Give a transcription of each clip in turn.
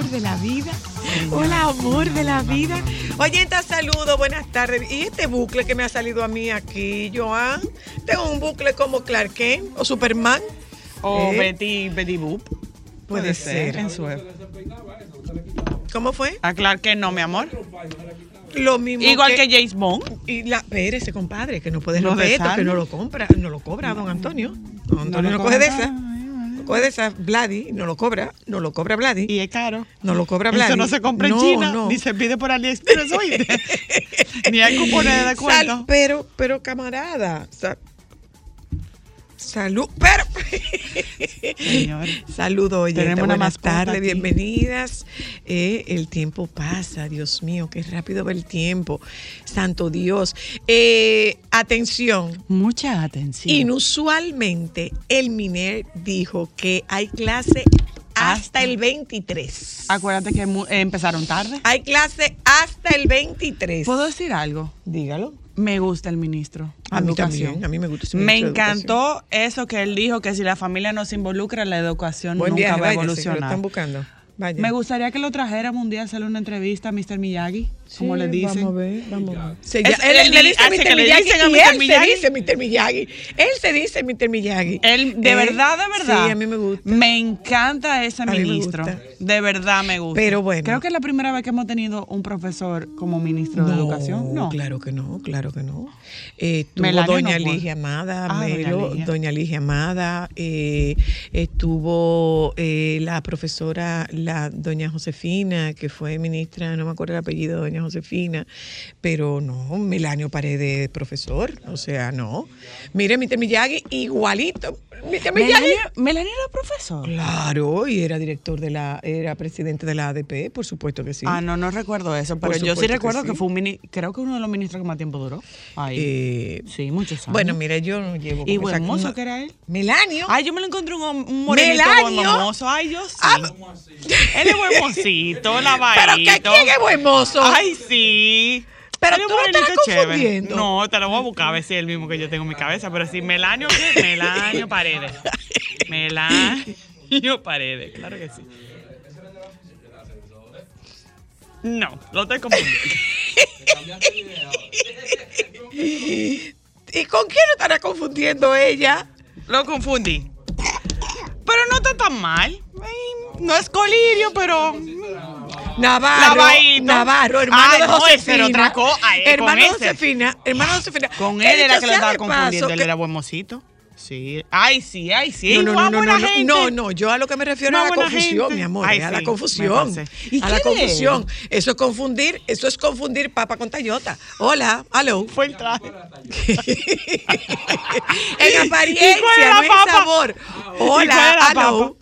amor de la vida. Hola, amor de la vida. Oyenta, saludo, buenas tardes. ¿Y este bucle que me ha salido a mí aquí, Joan? Tengo un bucle como Clark Kent o Superman. O ¿Eh? Betty, Betty Boop. Puede ser. En su ¿Cómo fue? A Clark Kent no, mi amor. Lo mismo Igual que, James Bond. Y la, espérese, compadre, que no puede Lo romper esto, que no lo compra, no lo cobra don Antonio. Don Antonio no, lo coge de esa. Coge de esa. Vladi no lo cobra, no lo cobra Vladi. Y es caro. No lo cobra Vladi. Eso no se compra en No, China, no. ni se pide por AliExpress, oíste. ni hay cupones de descuento. Sal- pero, pero camarada, sa- salud, pero Señor. saludo, oye, Tenemos una buenas tardes, bienvenidas. Eh, el tiempo pasa, Dios mío, qué rápido va el tiempo, Santo Dios. Eh, atención, Mucha atención. inusualmente el MINER dijo que hay clase hasta el 23. Acuérdate que empezaron tarde. Hay clase hasta el 23. ¿Puedo decir algo? Dígalo. Me gusta el ministro. A mí Educación. también, a mí me gusta ese Me encantó eso que él dijo, que si la familia no se involucra, la educación Buen nunca viaje, va a váyase, que lo evolucionar. están buscando. Vaya. Me gustaría que lo trajéramos un día a hacerle una entrevista a Mr. Miyagi, como Sí, le dicen. Vamos a ver, vamos a ver. Se él, él le di- dice Mr. que le Miyagi y Mr. él Miyagi. se dice Mr. Miyagi. Él se dice Mr. Miyagi. Él, de Eh, verdad, de verdad. Sí, a mí me gusta. Me encanta ese ministro. De verdad me gusta. Pero bueno. Creo que es la primera vez que hemos tenido un profesor como ministro de educación. No. claro que no, claro que no. Eh, estuvo Melania doña no. Ligia Amada, Ah, doña Melo, Ligia. doña Ligia Amada, eh, estuvo eh, la profesora, la doña Josefina, que fue ministra, no me acuerdo el apellido de Josefina, pero no, Melanio Paredes, profesor, o sea, no. Mire, Mr. Miyagi, igualito. Mr. Miyagi. Melania, Melania era profesor. Claro, y era director de la, era presidente de la ADP, por supuesto que sí. Ah, no, no recuerdo eso, pero yo sí que recuerdo que, fue un mini, creo que uno de los ministros que más tiempo duró. Ahí. Eh, sí, muchos años. bueno, mira, yo no llevo y buen mozo que era él. Melanio. Ay, yo me lo encontré un, un morenito Melanio. Ay, yo sí. Ah, Él es buen mocito, lavadito. Pero que quién es buen mozo. Ay, sí. Pero tú morenito chévere. confundiendo. No, te lo voy a buscar a ver si es el mismo que yo tengo en mi cabeza. Pero sí, Melanio, ¿qué? Melanio Paredes. Melanio Paredes, claro que sí. No, lo estoy confundiendo. ¿Y con quién lo estará confundiendo ella? Lo confundí. Pero no está tan mal. Ay, No es colirio, pero. Navarro. Navarro, hermano de no, Josefina. otra cosa. Ay, con hermano de ese. Josefina, hermano Josefina. Con él era que lo estaba confundiendo. Él era buen mocito. Sí. Ay, sí, ay, sí. No, no, no, no, no, gente. no, no, yo a lo que me refiero Una a la confusión, gente. mi amor, Ay, es a la sí, confusión. me pasé. ¿Y A la es? confusión. Eso es confundir, eso es confundir papa con tayota. Hola, hello. Fue el traje. en apariencia, ¿Y cuál era no en sabor. ¿Y cuál Hola, hello.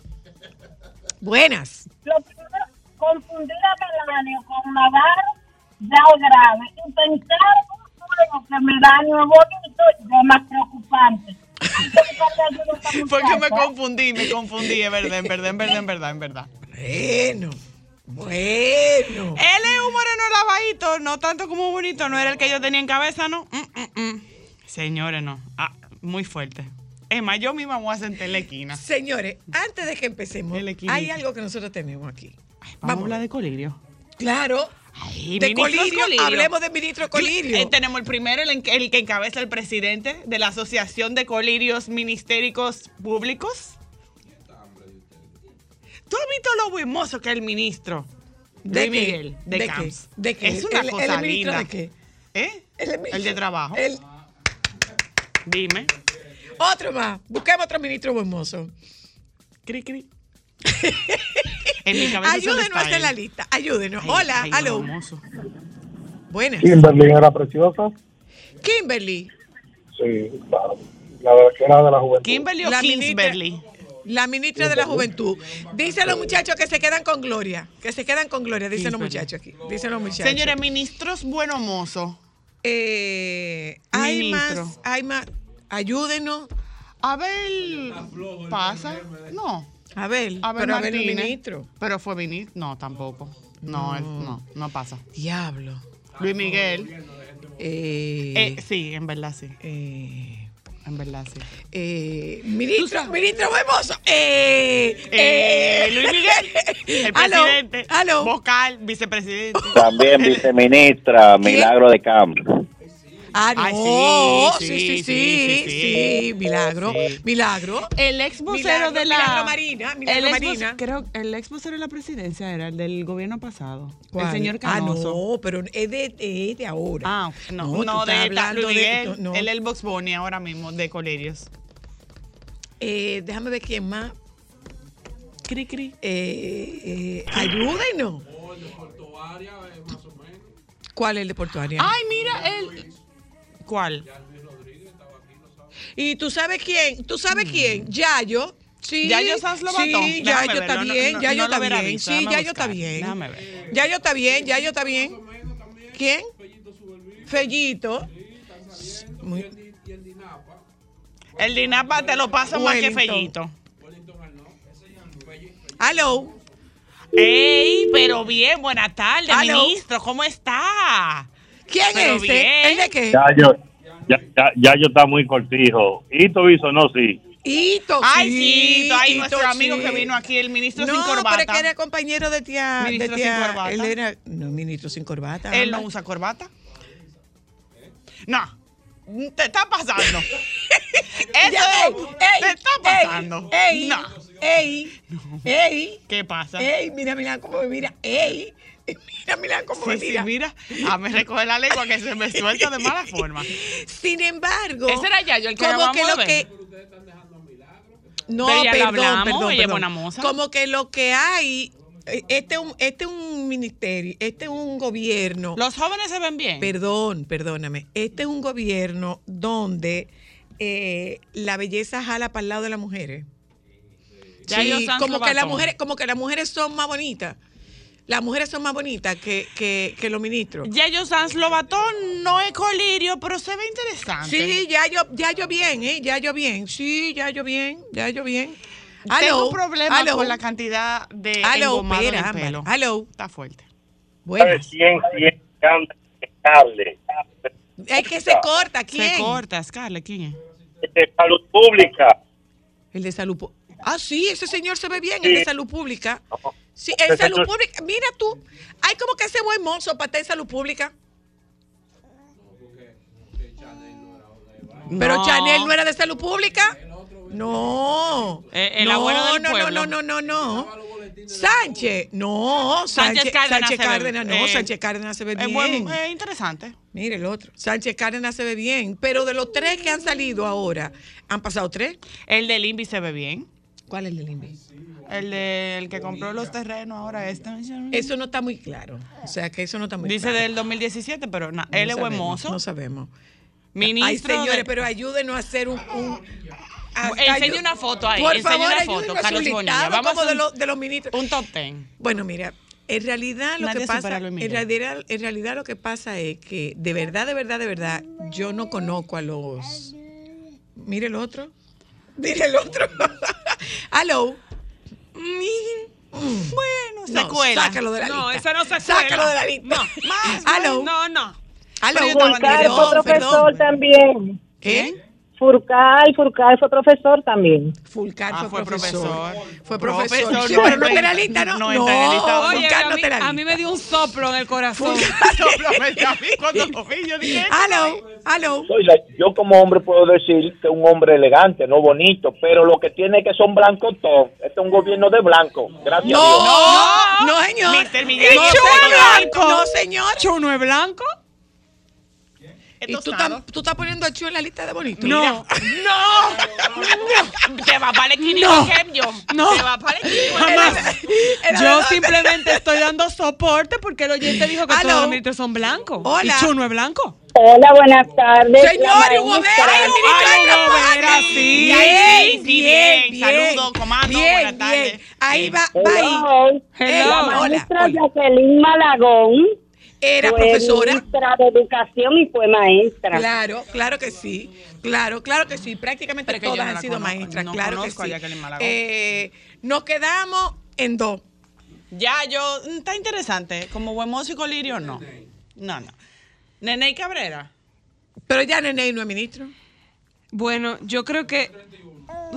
Buenas. Lo primero, confundir a Melanio con Navarro ya es grave. Y pensar un juego que Melanio es bonito ya es más preocupante. Hay que buscarle ayuda a esta Fue que me confundí, me confundí, es verdad, en verdad, en verdad, en verdad, en verdad. Bueno, bueno. Él es un moreno lavadito, no tanto como bonito, no era el que yo tenía en cabeza, ¿no? Mm, mm, mm. Señores, no. Ah, muy fuerte. Más, yo misma voy a sentar en la esquina. Señores, antes de que empecemos, El hay algo que nosotros tenemos aquí. Vamos, a hablar de colirio. Claro. Ay, de Colirio, Colirio. hablemos de ministro Colirio. Eh, tenemos el primero, el, el que encabeza el presidente de la Asociación de Colirios Ministéricos Públicos. ¿Tú has visto lo buen mozo que es el ministro? ¿De qué? Miguel, de, ¿De qué? Camps. ¿De qué? Es una ¿El- cosa el ministro linda. de qué? ¿Eh? El ministro- de trabajo. el- Dime. Otro más. Busquemos otro ministro buen mozo. Cri, cri. en mi cabeza solo Ayúdenos a hacer la lista. Ayúdenos. Ay, Hola, ay, hermoso. Buenas. Kimberly era preciosa. Kimberly. Sí, claro. La que era de la juventud. Kimberly o La ministra- Kingsberly. La ministra de la Juventud. Dicen los muchachos que se quedan con gloria. Que se quedan con gloria, dicen los muchachos aquí. Dicen los muchachos. Señores, ministros bueno mozo. Eh, hay Ministro. más, hay más. Ayúdenos. Abel pasa. No. Abel. Abel pero Abel ministro. Pero fue ministro. No, tampoco. No, él- no, no pasa. Diablo. Luis Miguel. Eh, Eh, sí, en verdad sí. eh, En verdad, sí. Eh, ministro, ministro Huemoso. Eh, Eh, eh, Luis Miguel, el Aló, presidente, aló. vocal, vicepresidente. También viceministra Milagro de Campo. Ah, Ay, no. sí, Sí, sí, sí, sí, sí, sí, sí, sí. Milagro, Sí. milagro. El ex vocero Milagro- de la. Milagro Marina, Milagro el ex Marina. creo el ex vocero de la presidencia era el del gobierno pasado. ¿Cuál? El señor Ah, Canoso. no, pero es de, es de ahora. Ah, no, No, de hablando de- no. Él es el Box Bunny ahora mismo, de Colerios. Eh, déjame ver quién más. Cri, cri. Eh, eh, ayúdenos. ¿Cuál es el de Portuaria? Ay, mira, él. ¿Cuál? Y tú sabes quién, tú sabes quién, Yayo. Sí, Mm. ¿Yayo Sanz Lobato? Sí, Déjame Yayo verlo, está bien, no- Yayo no lo está bien. visto, Sí, Yayo está bien. ver. Yayo está bien, Yayo está bien. ¿Quién? Fellito. Muy- El Dinapa te lo paso más que. Fellito. Hello. Ey, pero bien, buena tarde, Aló. ministro, ¿cómo está? ¿Quién Pero es bien. ¿El de qué? Ya yo, ya, ya, ya yo está muy cortijo. Hito hizo, no, sí. Hito, Ay, sí, ay, Hito, nuestro amigo sí. que vino aquí, el ministro no, sin corbata. pero es que era compañero de tía. Ministro de sin corbata. Él era. No, ministro sin corbata. Él no usa corbata. No, te está pasando. Eso Ya, ey, ey, te está ey, pasando. Ey, No. ey, ey, ¿Qué pasa? ey, mira, mira cómo me mira, ey, mira, mira cómo me Sí, sí, mira. mira, a me recoger la lengua que se me suelta de mala forma. Sin embargo, Ese era Yayo, el que como que lo que no, Pero perdón, hablamos, perdón, ella es perdón. buena moza. Como que lo que hay, eh, este es un, este es un ministerio, este es un gobierno. Los jóvenes se ven bien. Perdón, perdóname. Este es un gobierno donde eh, la belleza jala para el lado de las mujeres. Han como que las mujeres, como que las mujeres son más bonitas. Las mujeres son más bonitas que, que, que los ministros. Yayo Sanz Lobatón no es colirio, pero se ve interesante. Sí, ya yo, ya yo bien, ¿eh? Ya yo bien. Sí, ya yo bien, ya yo bien. Tengo Aló, problemas aló, con la cantidad de Aló, engomado en espera, el pelo. Aló. Está fuerte. Quién canta cable? Es que se corta, ¿quién? Se corta, Scarlett, ¿quién es? De salud pública. El de salud pública. Ah, sí, ese señor se ve bien, el de Sí. salud pública. No. Sí, en salud señor- pública. Mira tú, hay como que ese buen mozo para estar en salud pública. Pero No. Chanel no era de salud pública. No. Eh, el no, abuelo del no, pueblo. no, no, no, no. Sánchez, no, Sánchez Sánchez, Cárdenas Sánchez se ve- Cárdenas, no, eh, Sánchez Cárdenas se ve Es bien. es interesante. Mire el otro, Sánchez Cárdenas se ve bien, pero de los tres que han salido ahora, han pasado tres. El del INVI se ve bien. ¿Cuál es el del INVI? El del que compró los terrenos ahora este. Eso no está muy claro. O sea, que eso no está muy Dice claro. del 2017, pero na- No él es buen mozo. No sabemos. Ministro. Ay, señores, de- pero ayúdenos a hacer un. un Enseñe una foto ahí, Por enseñe favor, una foto, Carlos Bonilla. Vamos como hacer de, un- los, de los ministros. Un top ten. Bueno, mira, en realidad lo Nadie que pasa, en realidad, en realidad lo que pasa es que de verdad, de verdad, de verdad, yo no conozco a los. Mire el otro. Mire el otro. Hello. Bueno, No, secuela. sácalo de la no, lista. esa no se Sácalo de la lista. No, más. Aló. No, no. Furcal nervioso, fue profesor perdón. también. ¿Qué? Furcal, Furcal fue profesor también. Fulcar Ah, fue, fue profesor. profesor. Fue profesor. Profesor, Sí, no pero no en- lista, ¿no? no. Fulcar Oye, a no mí, te la a mí me dio un soplo en el corazón. Soplame a mí cuando yo dije, Hello. Hello. Soy la- yo como hombre puedo decir que es un hombre elegante, no bonito, pero lo que tiene es que son blancos todos. Este es un gobierno de blanco. Gracias a Dios. No, no, señor. Mr. Miguel, no, ¿y señor. Chu blanco? No, señor. ¿Chuno es blanco? ¿Y tú estás, tú estás poniendo a Chu en la lista de bonitos? No. no, te va para el esquina No. yo. No. Te va para el esquina. Jamás. Yo simplemente estoy dando soporte porque el oyente dijo que todos los ministros son blancos. Hola. ¿Y Chuno es blanco? Hola, buenas tardes. Señor, La Hugo. Vera, sí. Bien, Ay, sí, sí, bien, bien. Saludos, comando, Bien, buenas tardes. Ahí Bien. va, va ahí. Hello. Hello. La Hola, maestra hola. Jacqueline Malagón Era fue profesora. ministra de Educación y fue maestra. Claro, claro que sí. Claro, claro que sí. Prácticamente Pero todas no han sido conozco, maestras. no claro que sí. Eh, nos quedamos en dos. Ya, yo, mm, está interesante. Como buen músico lirio, no. No, no. Nene Cabrera. Pero ya Nene no es ministro. Bueno, yo creo que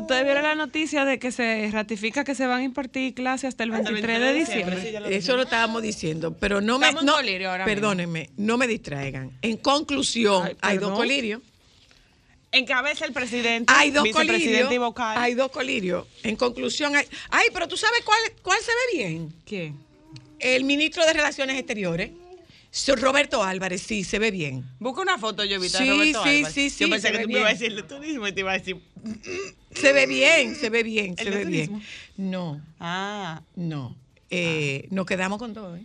ustedes vieron la noticia de que se ratifica que se van a impartir clases hasta el Hasta el 23 de diciembre. Eso lo estábamos diciendo, pero no me. No, perdónenme, no me distraigan. En conclusión, Ay, hay dos colirios. Encabeza el presidente, Hay dos colirios. y vocal. Hay dos colirios. En conclusión, hay. Ay, pero tú sabes cuál, cuál se ve bien. ¿Qué? El ministro de Relaciones Exteriores, Roberto Álvarez, sí, se ve bien. Busca una foto, yo Sí, Roberto sí, Álvarez. sí, sí, Yo pensé que tú me ibas a decir de turismo y te iba a decir... Se ve bien, se ve bien, se ¿El ve bien. No, Ah. no. Eh, Nos quedamos con dos. ¿eh?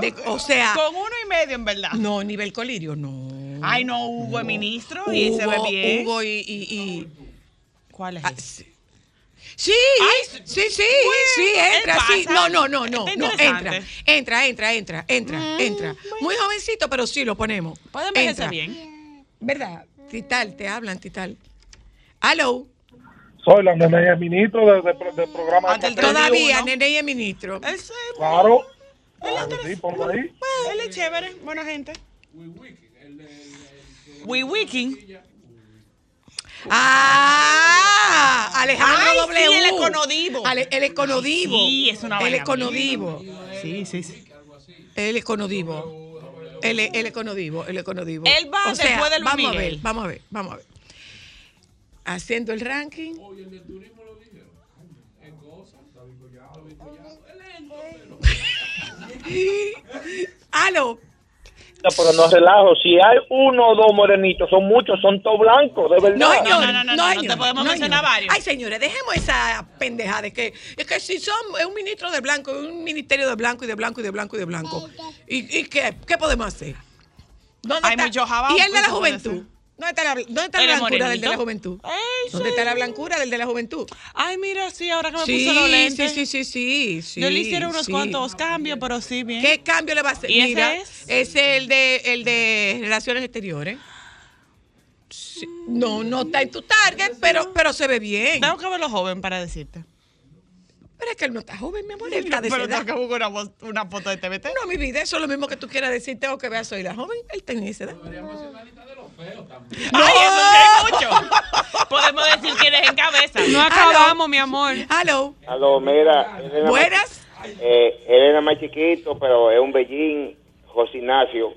De- o sea, Con uno y medio, en verdad. no, nivel colirio, no. Ay, no, Hugo es ministro y se ve bien. Hugo y, y- y- ¿Cuál es ah? Sí. Sí, Ay, sí, sí, bueno, sí, entra, ¿qué sí. No, no, no, no, no, entra, entra, entra, entra, entra, entra. Muy jovencito, pero sí lo ponemos. Puede envejecer Entra. bien. ¿Verdad? Tital, te hablan, Tital. Aló, Soy la nene ministro de, de, de programa de el papel. todavía, uno. Nene es ministro. Ese Claro. Claro que sí, ponlo ahí. Él es chévere, buena gente. WeWiki. Ah, Alejandro Ay, W. sí, el Econodivo. Ale- el Econodivo. Sí, es una El vaina Econodivo. Sí, sí, sí. El Econodivo. El, el Econodivo, el Econodivo. Él va O sea, después de Luis vamos a Miguel. ver, vamos a ver, vamos a ver. Haciendo el ranking. Aló. No, pero no relajo. Si hay uno o dos morenitos, son muchos, son todos blancos, de verdad. No, señor. no, no, no, no, no te podemos mencionar varios. Ay, señores, dejemos esa pendejada de que es que si son es un ministro de blanco, un ministerio de blanco y de blanco y de blanco y de blanco. ¿Y, y qué, qué podemos hacer? ¿Dónde Hay mucho jabao, ¿Y el de la juventud? ¿Dónde está la, dónde está ¿El la de blancura del de la juventud? ¿Dónde sí. está la blancura del de la juventud? Ay, mira, sí, ahora que me Sí, puse los sí, lentes. sí, sí, sí, sí. Yo le hicieron unos cuantos cambios, pero sí, bien. ¿Qué cambio le va a hacer? ¿Y ese Mira, es? ese es el de, el de Relaciones Exteriores. No, no está en tu target, pero, pero se ve bien. Tengo que verlo joven para decirte. Pero es que él no está joven, mi amor, él está de Pero tengo que buscar una, foto de TVT. No, mi vida, eso es lo mismo que tú quieras decir, tengo que ver, soy la joven, él tiene esa edad. Ay, eso sí hay mucho. Podemos decir quién es en cabeza. No acabamos, mi amor. Aló, Aló, mira. él era buenas. Más, eh, él era más chiquito, pero es un bellín, José Ignacio.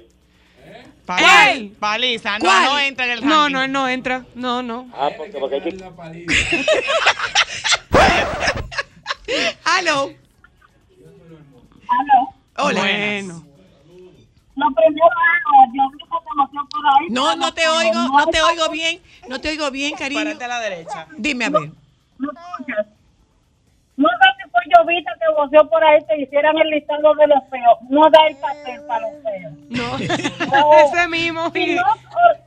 ¿Cuál? Paliza, no, ¿Cuál? no entra en el ranking. No, no, él no entra. No, no. Ah, porque, porque es chiquito. Aló, Aló. hola. Bueno. Lo primero es, yo vi que se metió por ahí. No, no te oigo, no te oigo bien, no te oigo bien, cariño. Párate a la derecha. Dime a ver. ¿No escuchas? No sé si fue Llovita que voció por ahí que hicieran el listado de los feos. No da el papel para los feos. No. No. Ese mismo. Si, no, or-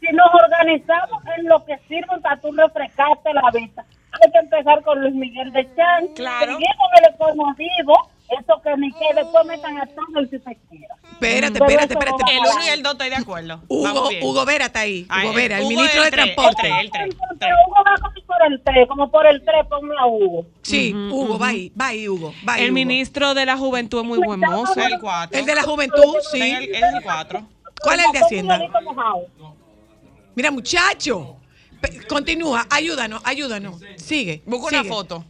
si nos organizamos en lo que sirve para tú refrescarte la vista, hay que empezar con Luis Miguel de Chan. Claro. Seguir con el econodivo, eso que ni que después metan a todo el si se quiera. Espérate, espérate, espérate. El 1 y el 2 estoy de acuerdo. Hugo. Hugo Vera está ahí. Hugo Vera, el Hugo ministro de Transporte. el tres, el tres. Pero Hugo va como por el 3, como por el 3, ponme a Hugo. Sí, Hugo, va ahí, va ahí, Hugo. Va ahí, El Hugo. ministro de la juventud es muy buen mozo. El 4. El de la juventud, sí. el, es el 4. ¿Cuál es el de Hacienda? Mira, muchacho. Continúa, ayúdanos, ayúdanos. Sigue. Busca una foto.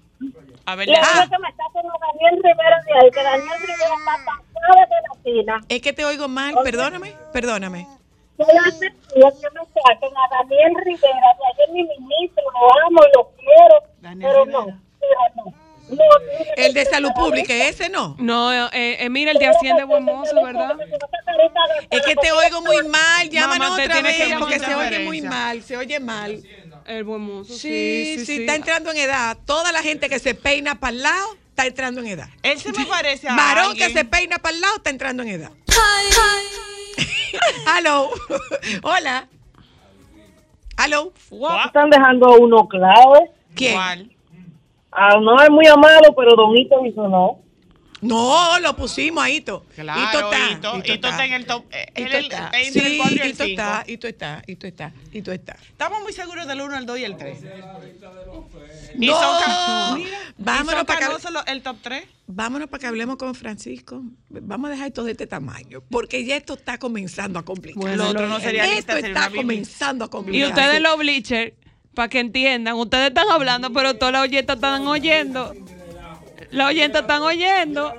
A ver, Le Ah. que me está haciendo Daniel Rivera de ahí, que Daniel Rivera está pasado de latina. Es que te oigo mal, perdóname, perdóname. Que hace que me saquen a Daniel Rivera, de ayer mi ministro, lo amo y lo quiero, Daniel pero no, Rivera. pero no. No, que El de salud pública, ese no. No, eh, eh, mira, el de Hacienda es buen mozo, ¿verdad? Es que te oigo muy mal, llámanos Mamá, otra vez porque se oye muy mal, se oye mal. El buen mozo. Sí, sí, está entrando en edad. Toda la gente que se peina para el lado está entrando en edad. Él se me parece a Varón alguien. que se peina para el lado está entrando en edad. Aló. Hola. Aló. Están dejando a uno clave. ¿Quién? ¿Cuál? Ah, no es muy amado, pero Donito hizo no. No, lo pusimos ahí, Ito. Claro, Ito está. Hito está en el top. eh, Ito el- está. el Sí, 4 y el Ito 5. está, Ito está, Ito está, Ito está. Estamos muy seguros del 1, el 2 y el 3. Y No, son ca- mira, vámonos y son para los- el top 3. Vámonos para que hablemos con Francisco. Vamos a dejar esto de este tamaño, porque ya esto está comenzando a complicar. Bueno, Lo otro no sería esto lista, sería está comenzando a Y complicar. ustedes los bleachers, para que entiendan, ustedes están hablando, pero todas las oyentas están oyendo. Las oyentas están oyendo.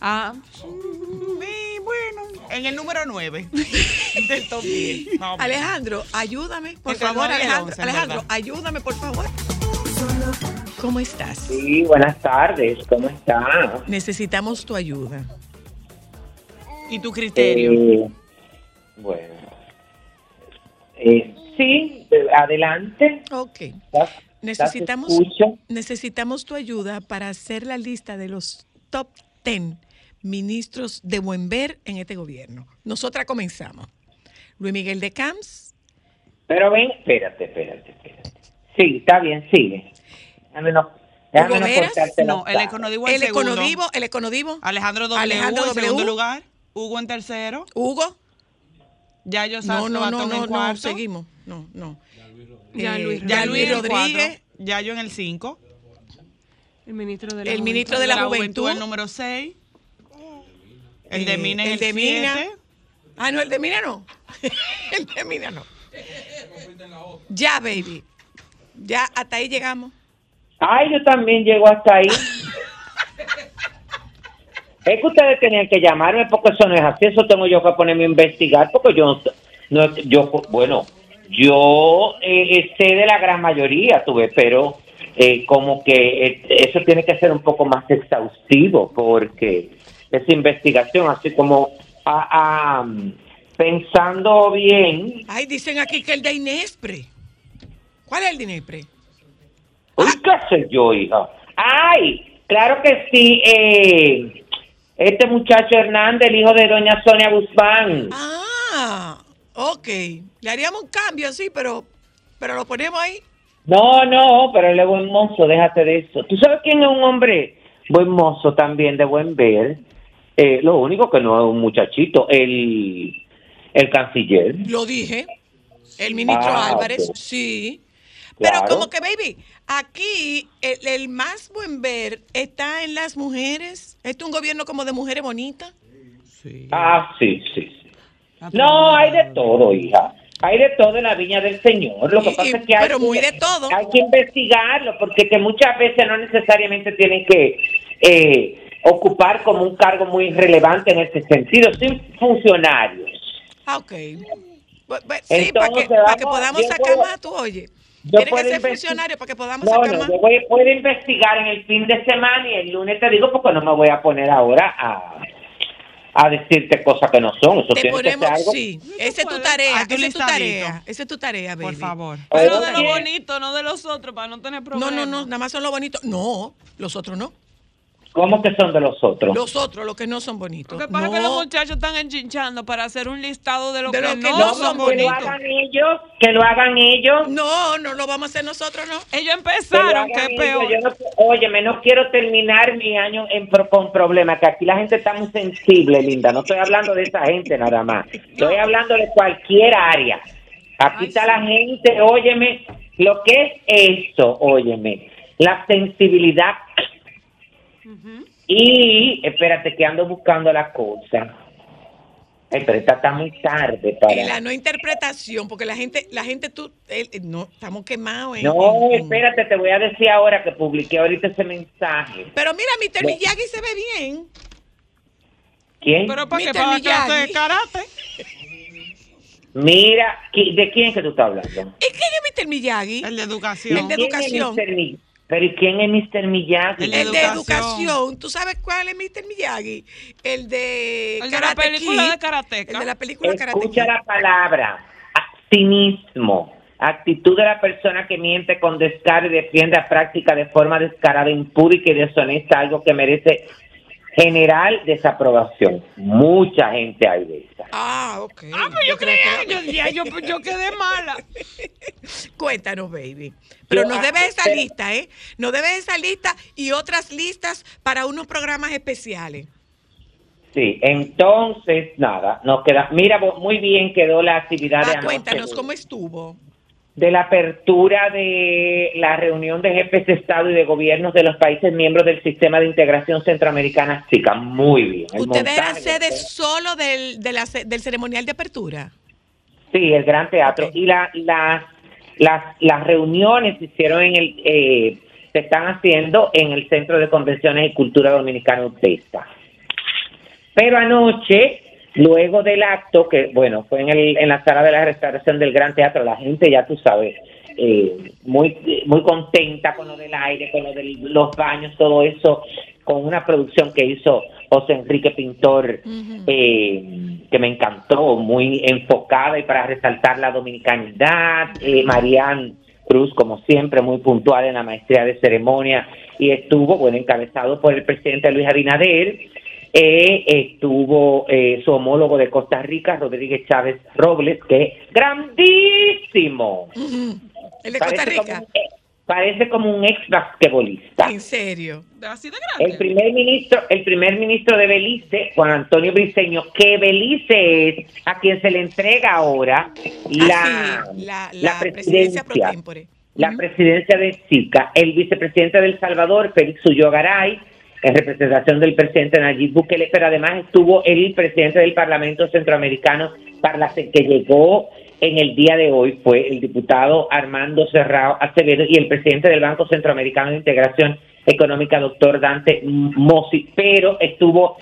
Ah, Y bueno, en el número 9 del top 10. más o menos. Alejandro, ayúdame, por Entre favor, Alejandro. Alejandro, verdad. ayúdame, por favor. ¿Cómo estás? Sí, buenas tardes, ¿cómo está? Necesitamos tu ayuda. Y tu criterio. Eh, bueno. Eh, sí, eh, adelante. Ok. Necesitamos, necesitamos tu ayuda para hacer la lista de los top 10 ministros de buen ver en este gobierno. Nosotras comenzamos. Luis Miguel de Camps, Pero ven, espérate, espérate, espérate. Sí, está bien, sigue. Déjame no, déjame Hugo no No, el econodivo en el segundo. Econodivo, el Econodivo, Alejandro W. Alejandro en W. segundo lugar. Hugo en tercero. Hugo. No, Santos no, no, no, en no, cuarto. seguimos. No, no. Ya Eh, Luis ya Ya Luis Luis en el Rodríguez, cuatro. Yayo en el 5. el ministro de la El Juventud. ministro de la Juventud. el número 6. El de Eh, Mina el el de Mina. 7. Ah, no, el de Mina no. el de Mina no. Ya, baby. Ya, hasta ahí llegamos. Ay, yo también llego hasta ahí. es que ustedes tenían que llamarme porque eso no es así. Eso tengo yo que ponerme a investigar porque yo no- yo, bueno, yo eh, sé de la gran mayoría, tuve, pero eh, como que eh, eso tiene que ser un poco más exhaustivo porque esa investigación, así como ah, ah, pensando bien, Ay, dicen aquí que el de Inespre. ¿Cuál es el de Inespre? Uy, ¿qué sé yo, hija? Ay, claro que sí. Eh, este muchacho Hernández, el hijo de doña Sonia Guzmán. Ah, ok. Le haríamos un cambio así, pero, pero lo ponemos ahí. No, no, pero él es buen mozo, déjate de eso. ¿Tú sabes quién es un hombre buen mozo también, de buen ver? Eh, lo único que no es un muchachito, el, el canciller. Lo dije. El ministro Ah, Álvarez, sí. Pero Claro. como que, baby, aquí el, el más buen ver está en las mujeres. Este es un gobierno como de mujeres bonitas. Ah, sí, sí, sí. No, hay de todo, hija. Hay de todo en la viña del Señor. Lo que Y- pasa y- es que hay pero que- muy de todo. Hay que investigarlo, porque que muchas veces no necesariamente tienen que eh, ocupar como un cargo muy relevante en ese sentido, sin funcionarios. Ah, ok. Bu- bu- Sí, para que, Entonces, para que podamos sacar más, tú oye. yo Tiene que ser investi- funcionario para que podamos No, sacar no, más. yo voy, puedo investigar en el fin de semana y el lunes te digo porque no me voy a poner ahora a, a decirte cosas que no son. Eso Te tiene que ser ponemos, algo. sí. Esa es tu tarea. Esa es tu tarea. Esa es tu tarea, baby. Por favor. Pero de lo bonito, no de los otros, para no tener No, problemas. no, no, nada más son los bonitos. No, los otros no. ¿Cómo que son de los otros? Los otros, los que no son bonitos. Lo que pasa no. es que los muchachos están enchinchando para hacer un listado de lo De que, lo que no, no son son que lo bonitos. hagan ellos, que lo hagan ellos. No, no lo vamos a hacer nosotros, no. Ellos empezaron, que ellos. peor. Yo no, óyeme, no quiero terminar mi año en, pro- con problemas, que aquí la gente está muy sensible, linda. No estoy hablando de esa gente nada más. Estoy hablando de cualquier área. Aquí Ay, está sí. la gente, óyeme, lo que es eso, óyeme, la sensibilidad. Y espérate que ando buscando la cosa. Pero esta está muy tarde para... Y la no interpretación, porque la gente, la gente, tú, eh, no, estamos quemados. en- No, en- en- espérate, te voy a decir ahora que publiqué ahorita ese mensaje. Pero mira, Mr. Miyagi se ve bien. ¿Quién? Pero para clase de karate. Mira, ¿qui- ¿de quién es que tú estás hablando? ¿Y quién es Mr. Miyagi? El de educación. El de ¿Quién es educación. Mr. ¿Pero ¿y quién es Mr. Miyagi? El de El de educación. educación. ¿Tú sabes cuál es Mr. Miyagi? El de El de la Karate película Kid. de Karateka. El de la película Karate Escucha la palabra, cinismo, actitud de la persona que miente con descaro y defiende a práctica de forma descarada, impúdica y deshonesta, algo que merece general desaprobación. Mucha gente hay de esa. Ah, ok. Ah, pues yo creía, que- yo, ya, yo, yo quedé mala. Cuéntanos, baby. Pero Yo, nos ah, debes esa pero- lista, ¿eh? Nos debes esa lista y otras listas para unos programas especiales. Sí, entonces, nada, nos queda. Mira, muy bien quedó la actividad de Ah, anoche, cuéntanos de- cómo estuvo. De la apertura de la reunión de jefes de Estado y de gobiernos de los países miembros del sistema de integración centroamericana chica. Muy bien. ¿Ustedes eran montaje, sedes solo del, de la del ceremonial de apertura? Sí, el Gran Teatro. Y la, las las, las reuniones se hicieron en el, eh, se están haciendo en el Centro de Convenciones y Cultura Dominicana UTESA. Pero anoche, luego del acto, que bueno, fue en, el, en la sala de la restauración del Gran Teatro, la gente ya tú sabes, eh, muy, muy contenta con lo del aire, con lo de los baños, todo eso, con una producción que hizo José Enrique Pintor, eh, que me encantó, muy enfocada y para resaltar la dominicanidad, eh, Marianne Cruz, como siempre, muy puntual en la maestría de ceremonia, y estuvo, bueno, encabezado por el presidente Luis Abinader, eh, estuvo eh, su homólogo de Costa Rica, Rodríguez Chávez Robles, que es grandísimo. ¿El de Costa Parece Rica? como un ex- parece como un ex basquetbolista. ¿En serio? Así de El grande. primer ministro, el primer ministro de Belice, Juan Antonio Briceño, que Belice es a quien se le entrega ahora la, Ah, sí, la, la la presidencia pro presidencia, tempore. la presidencia de SICA, el vicepresidente del Salvador, Félix Ullogaray, en representación del presidente Nayib Bukele, pero además estuvo el presidente del Parlamento Centroamericano, que llegó en el día de hoy, fue el diputado Armando Serrao Acevedo y el presidente del Banco Centroamericano de Integración Económica, doctor Dante Mossi, pero estuvo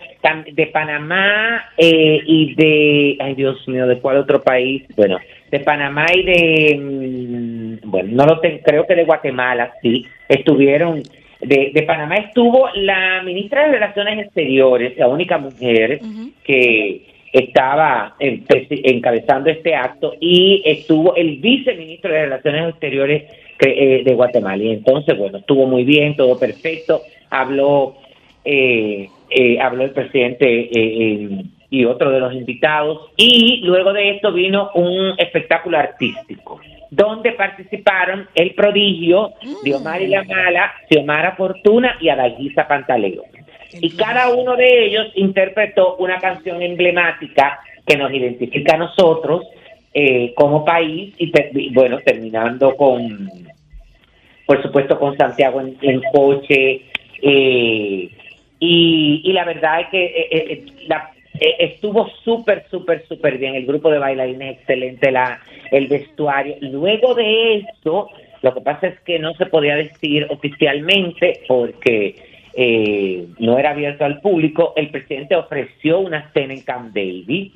de Panamá eh, y de, ay Dios mío, ¿de cuál otro país? Bueno, de Panamá y de, mm, bueno, no lo tengo, creo que de Guatemala, sí, estuvieron, de, de Panamá estuvo la ministra de Relaciones Exteriores, la única mujer que estaba en- encabezando este acto y estuvo el viceministro de Relaciones Exteriores eh, de Guatemala. Y entonces, bueno, estuvo muy bien, todo perfecto. Habló, eh, eh, habló el presidente eh, eh, y otro de los invitados. Y luego de esto vino un espectáculo artístico donde participaron el prodigio, Diomar y la Mala, Xiomara Fortuna y Adalgisa Pantaleo. Y cada uno de ellos interpretó una canción emblemática que nos identifica a nosotros eh, como país y, bueno, terminando con, por supuesto, con Santiago en, en coche. eh, y, y la verdad es que eh, eh, la- eh, estuvo súper, súper, súper bien. El grupo de bailarines excelente, la, el vestuario. Luego de eso, lo que pasa es que no se podía decir oficialmente porque eh, no era abierto al público. El presidente ofreció una cena en Camp David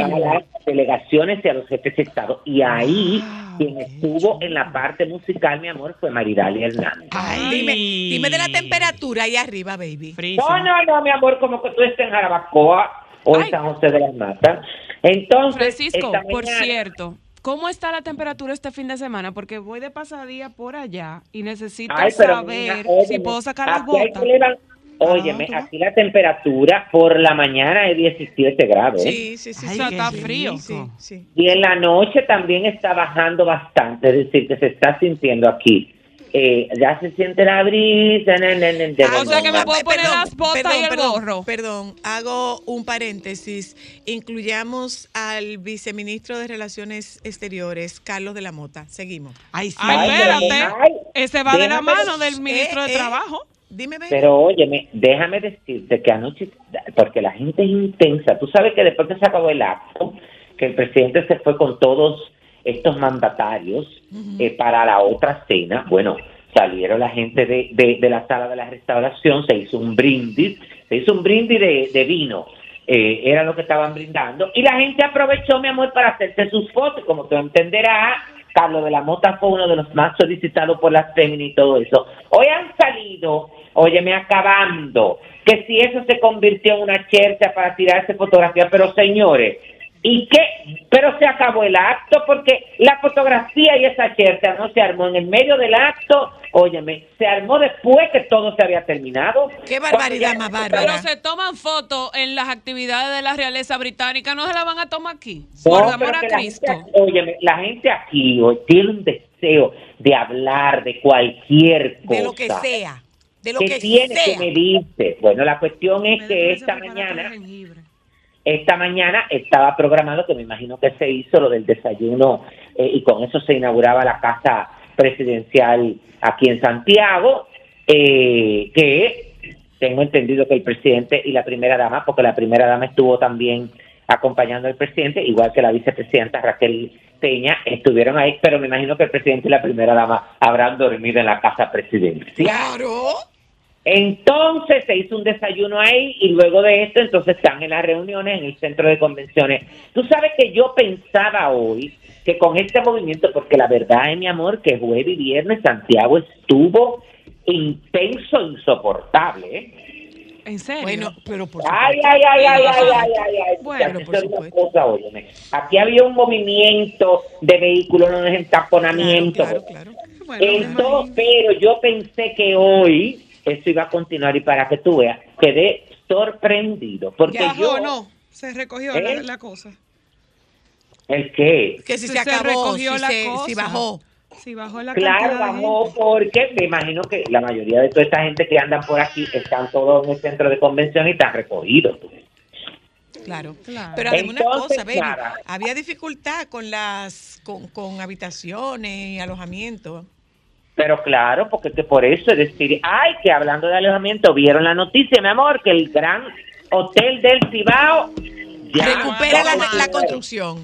a las delegaciones y a los jefes de Estado. Y ahí, quien estuvo en la parte musical, mi amor, fue Maridali Hernández. Ay. Dime, dime de la temperatura ahí arriba, baby. Frisa. No, no, no, mi amor, como que tú estés en Jarabacoa o en. San José de las Matas. Entonces, Francisco, por cierto, ¿cómo está la temperatura este fin de semana? Porque voy de pasadía por allá y necesito Ay, saber óyeme, si puedo sacar las botas. Óyeme, Ah, aquí la temperatura por la mañana es 17 grados. Sí, sí, sí. Ay, está frío. Sí, sí. Y en la noche también está bajando bastante, es decir, que se está sintiendo aquí. Eh, ya se siente la brisa. na, na, na, de Ah, o sea que me puedo poner las botas y el perdón, gorro. Perdón, hago un paréntesis. Incluyamos al viceministro de Relaciones Exteriores, Carlos de la Mota. Seguimos. Ay, sí. Ay, espérate. ay, Ese va de la mano del ministro Eh, de eh, Trabajo. Dime, baby. Pero óyeme, déjame decirte que anoche, porque la gente es intensa, tú sabes que después que se acabó el acto, que el presidente se fue con todos estos mandatarios eh, para la otra cena, bueno, salieron la gente de, de, de la sala de la restauración, se hizo un brindis, se hizo un brindis de, de vino, eh, era lo que estaban brindando, y la gente aprovechó, mi amor, para hacerse sus fotos, como tú entenderás, Carlos de la Mota fue uno de los más solicitados por las féminas y todo eso. Hoy han salido, óyeme, acabando, que si eso se convirtió en una chercha para tirarse fotografías, pero señores, ¿Y qué? Pero se acabó el acto porque la fotografía y esa chercha no se armó en el medio del acto. Óyeme, se armó después que todo se había terminado. Qué barbaridad ya- más Pero bárbara. se toman fotos en las actividades de la realeza británica, ¿no se la van a tomar aquí? No, Por pero amor a que la Cristo. gente, óyeme, la gente aquí hoy tiene un deseo de hablar de cualquier cosa. De lo que sea. De lo que, que tiene sea. que medirse. Bueno, la cuestión es Me que esta mañana. Esta mañana estaba programado, que me imagino que se hizo lo del desayuno eh, y con eso se inauguraba la casa presidencial aquí en Santiago, eh, que tengo entendido que el presidente y la primera dama, porque la primera dama estuvo también acompañando al presidente, igual que la vicepresidenta Raquel Peña, estuvieron ahí, pero me imagino que el presidente y la primera dama habrán dormido en la casa presidencial. Claro. Entonces se hizo un desayuno ahí y luego de esto entonces están en las reuniones en el centro de convenciones. Tú sabes que yo pensaba hoy que con este movimiento, porque la verdad es mi amor que jueves y viernes Santiago estuvo intenso, insoportable. ¿eh? ¿En serio? Bueno, pero por Ay, supuesto. ay, ay, ay, ay, ay, ay, ay. Bueno, por supuesto. cosa. Aquí había un movimiento de vehículos, no es entaponamiento. Claro, claro, claro. Bueno, Entonces, pero yo pensé que hoy eso iba a continuar y para que tú veas, quedé sorprendido. Porque Ya yo... no. Se recogió ¿Eh? la, la cosa. ¿El qué? Que si Se se acabó, recogió si, la se, cosa. si bajó. Sí, bajó la Claro, bajó porque me imagino que la mayoría de toda esta gente que andan por aquí están todos en el centro de convención y están recogidos. tú. Claro. Claro. Pero además una cosa, baby, nada. había dificultad con las con, con habitaciones y alojamientos. Pero claro, porque que por eso es decir, ay, que hablando de alojamiento, vieron la noticia, mi amor, que el gran hotel del Cibao ya Recupera la, construcción.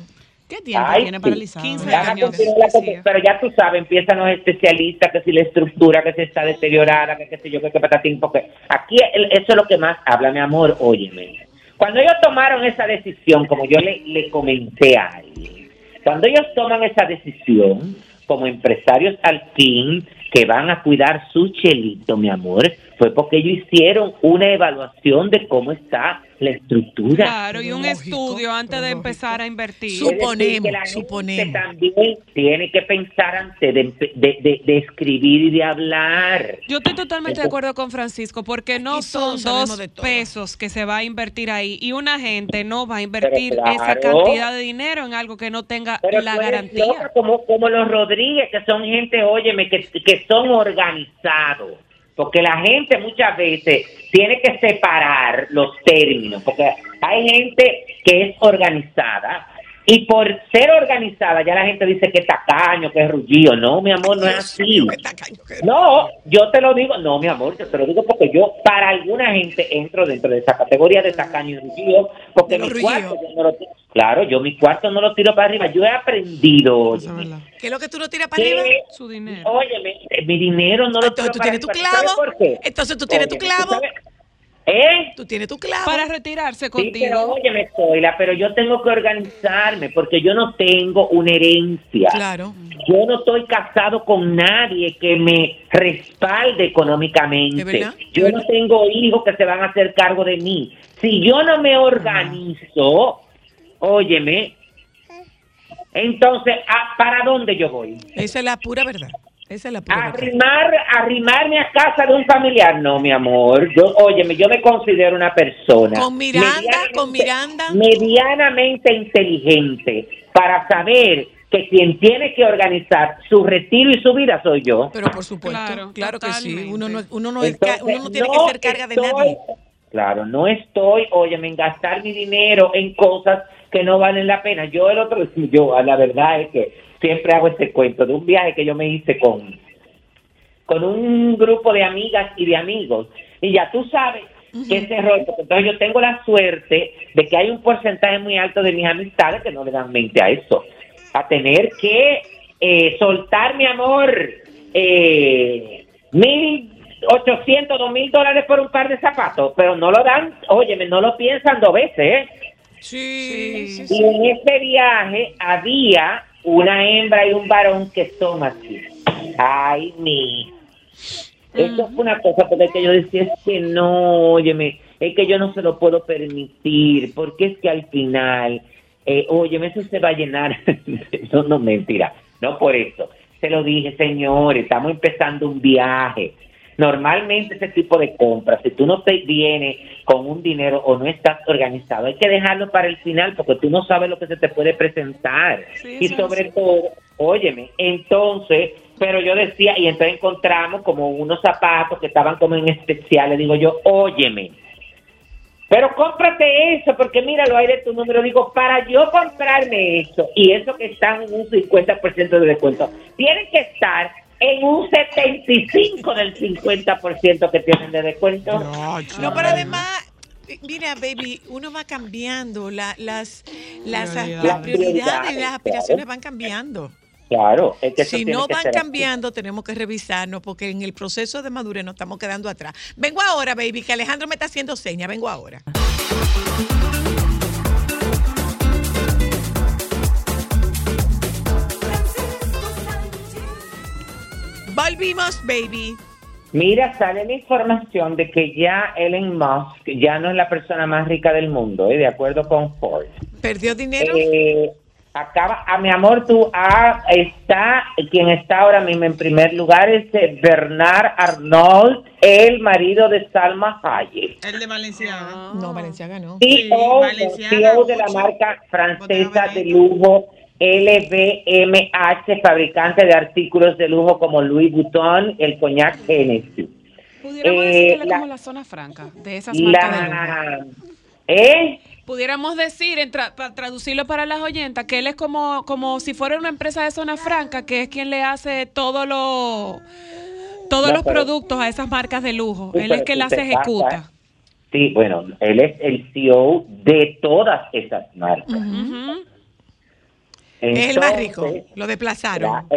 ¿Qué tiempo Ay, tiene paralizado? 15 Van a años. la Pero ya tú sabes, empiezan los especialistas, que si la estructura que se está deteriorada, que qué sé yo, que qué patatín, porque aquí el- eso es lo que más habla, mi amor, óyeme. Cuando ellos tomaron esa decisión, como yo le, le comenté a alguien, cuando ellos toman esa decisión, como empresarios al fin, que van a cuidar su chelito, mi amor, fue porque ellos hicieron una evaluación de cómo está la estructura. Claro, y un Lógico, estudio antes de empezar a invertir. Su- Es decir, que la Suponemos, gente suponemos. también tiene que pensar antes de, de, de- de escribir y de hablar. Yo estoy totalmente de acuerdo con Francisco, porque no son dos pesos que se va a invertir ahí y una gente no va a invertir claro. esa cantidad de dinero en algo que no tenga Pero la tú eres garantía. loca como, como los Rodríguez, que son gente, óyeme, que, que son organizados. Porque la gente muchas veces tiene que separar los términos, porque hay gente que es organizada y por ser organizada ya la gente dice que es tacaño, que es rullido. No, mi amor, no es así. mío, qué tacaño que eres. No, yo te lo digo, no, mi amor, yo te lo digo porque yo, para alguna gente, entro dentro de esa categoría de tacaño y rullido, porque mi cuarto, yo no lo tiro, claro, yo mi cuarto no lo tiro para arriba, yo he aprendido. ¿Qué es lo que tú no tiras para que, arriba? Su dinero. óyeme, mi dinero no lo tiro Entonces tú para tienes tu arriba, ¿sabes clavo. Entonces tú tienes tu clavo. ¿Eh? Tú tienes tu clavo. Para retirarse Sí, pero contigo. óyeme, Zoila, pero yo tengo que organizarme porque yo no tengo una herencia. Claro. Yo no estoy casado con nadie que me respalde económicamente. ¿De verdad? ¿De Yo verdad? no tengo hijos que se van a hacer cargo de mí. Si yo no me organizo, óyeme, entonces, ¿a- ¿para dónde yo voy? Esa es la pura verdad. Esa es la pura. Arrimar, arrimarme a casa de un familiar, no, mi amor. Yo, óyeme, yo me considero una persona. Con Miranda, medianamente- con Miranda. Medianamente inteligente para saber que quien tiene que organizar su retiro y su vida soy yo. Pero por supuesto, claro, Claro, que sí. Uno no, uno no, Entonces, uno no tiene no que ser carga de estoy- nadie. Claro, no estoy, óyeme, en gastar mi dinero en cosas que no valen la pena. Yo el otro, yo la verdad es que siempre hago este cuento de un viaje que yo me hice con, con un grupo de amigas y de amigos. Y ya tú sabes que ese rollo, porque entonces yo tengo la suerte de que hay un porcentaje muy alto de mis amistades que no le dan mente a eso. A tener que eh, soltar, mi amor, eh, mil ochocientos, dos mil dólares por un par de zapatos, pero no lo dan, óyeme, no lo piensan dos veces, ¿eh? Sí, sí, Y sí. en ese viaje había una hembra y un varón que son así. Ay, mi. Eso fue una cosa porque que yo decía, es que no, óyeme, es que yo no se lo puedo permitir, porque es que al final eh, oye, eso se va a llenar. no, no, mentira. No por eso. Se lo dije, señores, estamos empezando un viaje. Normalmente ese tipo de compras, si tú no te vienes con un dinero o no estás organizado, hay que dejarlo para el final porque tú no sabes lo que se te puede presentar. Sí, y sobre todo, óyeme, entonces, pero yo decía, y entonces encontramos como unos zapatos que estaban como en especial, le digo yo, óyeme, pero cómprate eso, porque mira, lo hay de tu número. Digo, para yo comprarme eso, y eso que están en un 50% de descuento, tienen que estar en un 75% del 50% que tienen de descuento. No, pero además, eh, mira, baby, uno va cambiando, la- las, las, Prioridades. las prioridades y las Claro. aspiraciones van cambiando. Claro, es que Si no que van así. cambiando, tenemos que revisarnos porque en el proceso de madurez nos estamos quedando atrás. Vengo ahora, baby, que Alejandro me está haciendo seña. Vengo ahora. Volvimos, baby. Mira, sale la información de que ya Elon Musk ya no es la persona más rica del mundo, ¿eh? de acuerdo con Forbes. ¿Perdió dinero? Eh, acaba, a mi amor, tú ah, está, quien está ahora mismo en primer lugar es eh, Bernard Arnault, el marido de Salma Hayek. El de Valenciaga. no, Valenciaga no. Sí, CEO, Balenciaga, CEO de la marca francesa de lujo LVMH, fabricante de artículos de lujo como Louis Vuitton, el coñac Hennessy. Pudiéramos Eh, decir que él es la- como la zona franca de esas marcas de lujo. La, ¿Eh? Pudiéramos decir, en tra- para traducirlo para las oyentas, que él es como, como si fuera una empresa de zona franca, que es quien le hace todo lo, todos No, los pero- productos a esas marcas de lujo. Sí, él es tú las ejecuta. Sí, bueno, él es el CEO de todas esas marcas. Ujú. Es el más rico. Entonces, Lo desplazaron.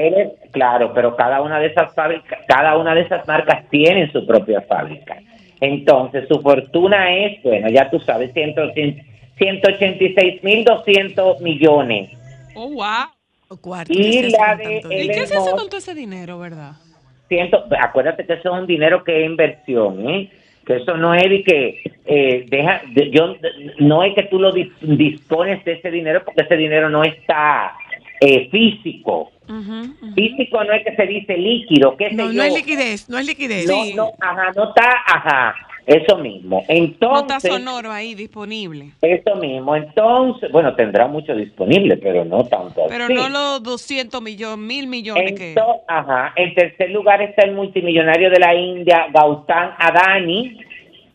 Claro, pero cada una de esas fábricas, cada una de esas marcas tiene su propia fábrica. Entonces, su fortuna es, bueno, ya tú sabes, 186.200 millones. Oh, wow. Cuarto, Y ¿qué la de ¿Y qué se hace con todo ese dinero, verdad? Ciento, acuérdate que eso es un dinero que es inversión, ¿eh? Que eso no es de que eh, deja, de- yo no es que tú lo dis- dispones de ese dinero porque ese dinero no está eh, físico. Ujú. Físico no es que se dice líquido, qué sé No, yo. no es liquidez, no es liquidez. No, no, ajá, no está, ajá, eso mismo. No está Entonces, sonoro ahí disponible. eso mismo. Entonces, bueno, tendrá mucho disponible, pero no tanto. Pero así. no los 200 millones, mil millones que... Ento- ajá. En tercer lugar está el multimillonario de la India, Gautam Adani.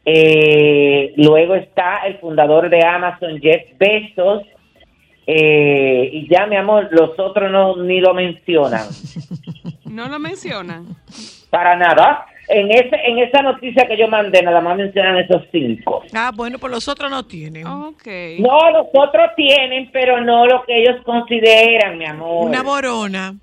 Eh, luego está el fundador de Amazon, Jeff Bezos. Eh, y ya, mi amor, los otros no ni lo mencionan. No lo mencionan. Para nada. En ese en esa noticia que yo mandé, nada más mencionan esos cinco. Ah, bueno, pues los otros no tienen. Ok. No, los otros tienen, pero no lo que ellos consideran, mi amor. Una borona.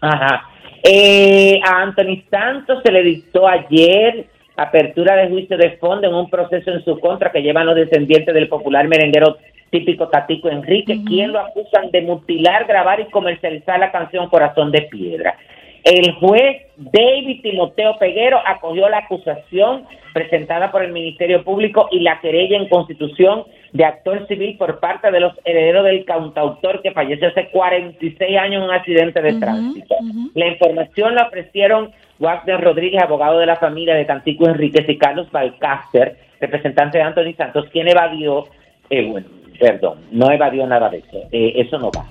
Ajá. Eh, a Anthony Santos se le dictó ayer apertura de juicio de fondo en un proceso en su contra que llevan los descendientes del popular merenguero típico Tatico Enrique, quien lo acusan de mutilar, grabar y comercializar la canción Corazón de Piedra. El juez David Timoteo Peguero acogió la acusación presentada por el Ministerio Público y la querella en constitución de actor civil por parte de los herederos del cantautor que falleció hace 46 años en un accidente de tránsito. La información la ofrecieron Wagner Rodríguez, abogado de la familia de Tantico Enríquez, y Carlos Balcácer, representante de Anthony Santos, quien evadió, eh, bueno, perdón, no evadió nada de eso, eh, eso no va.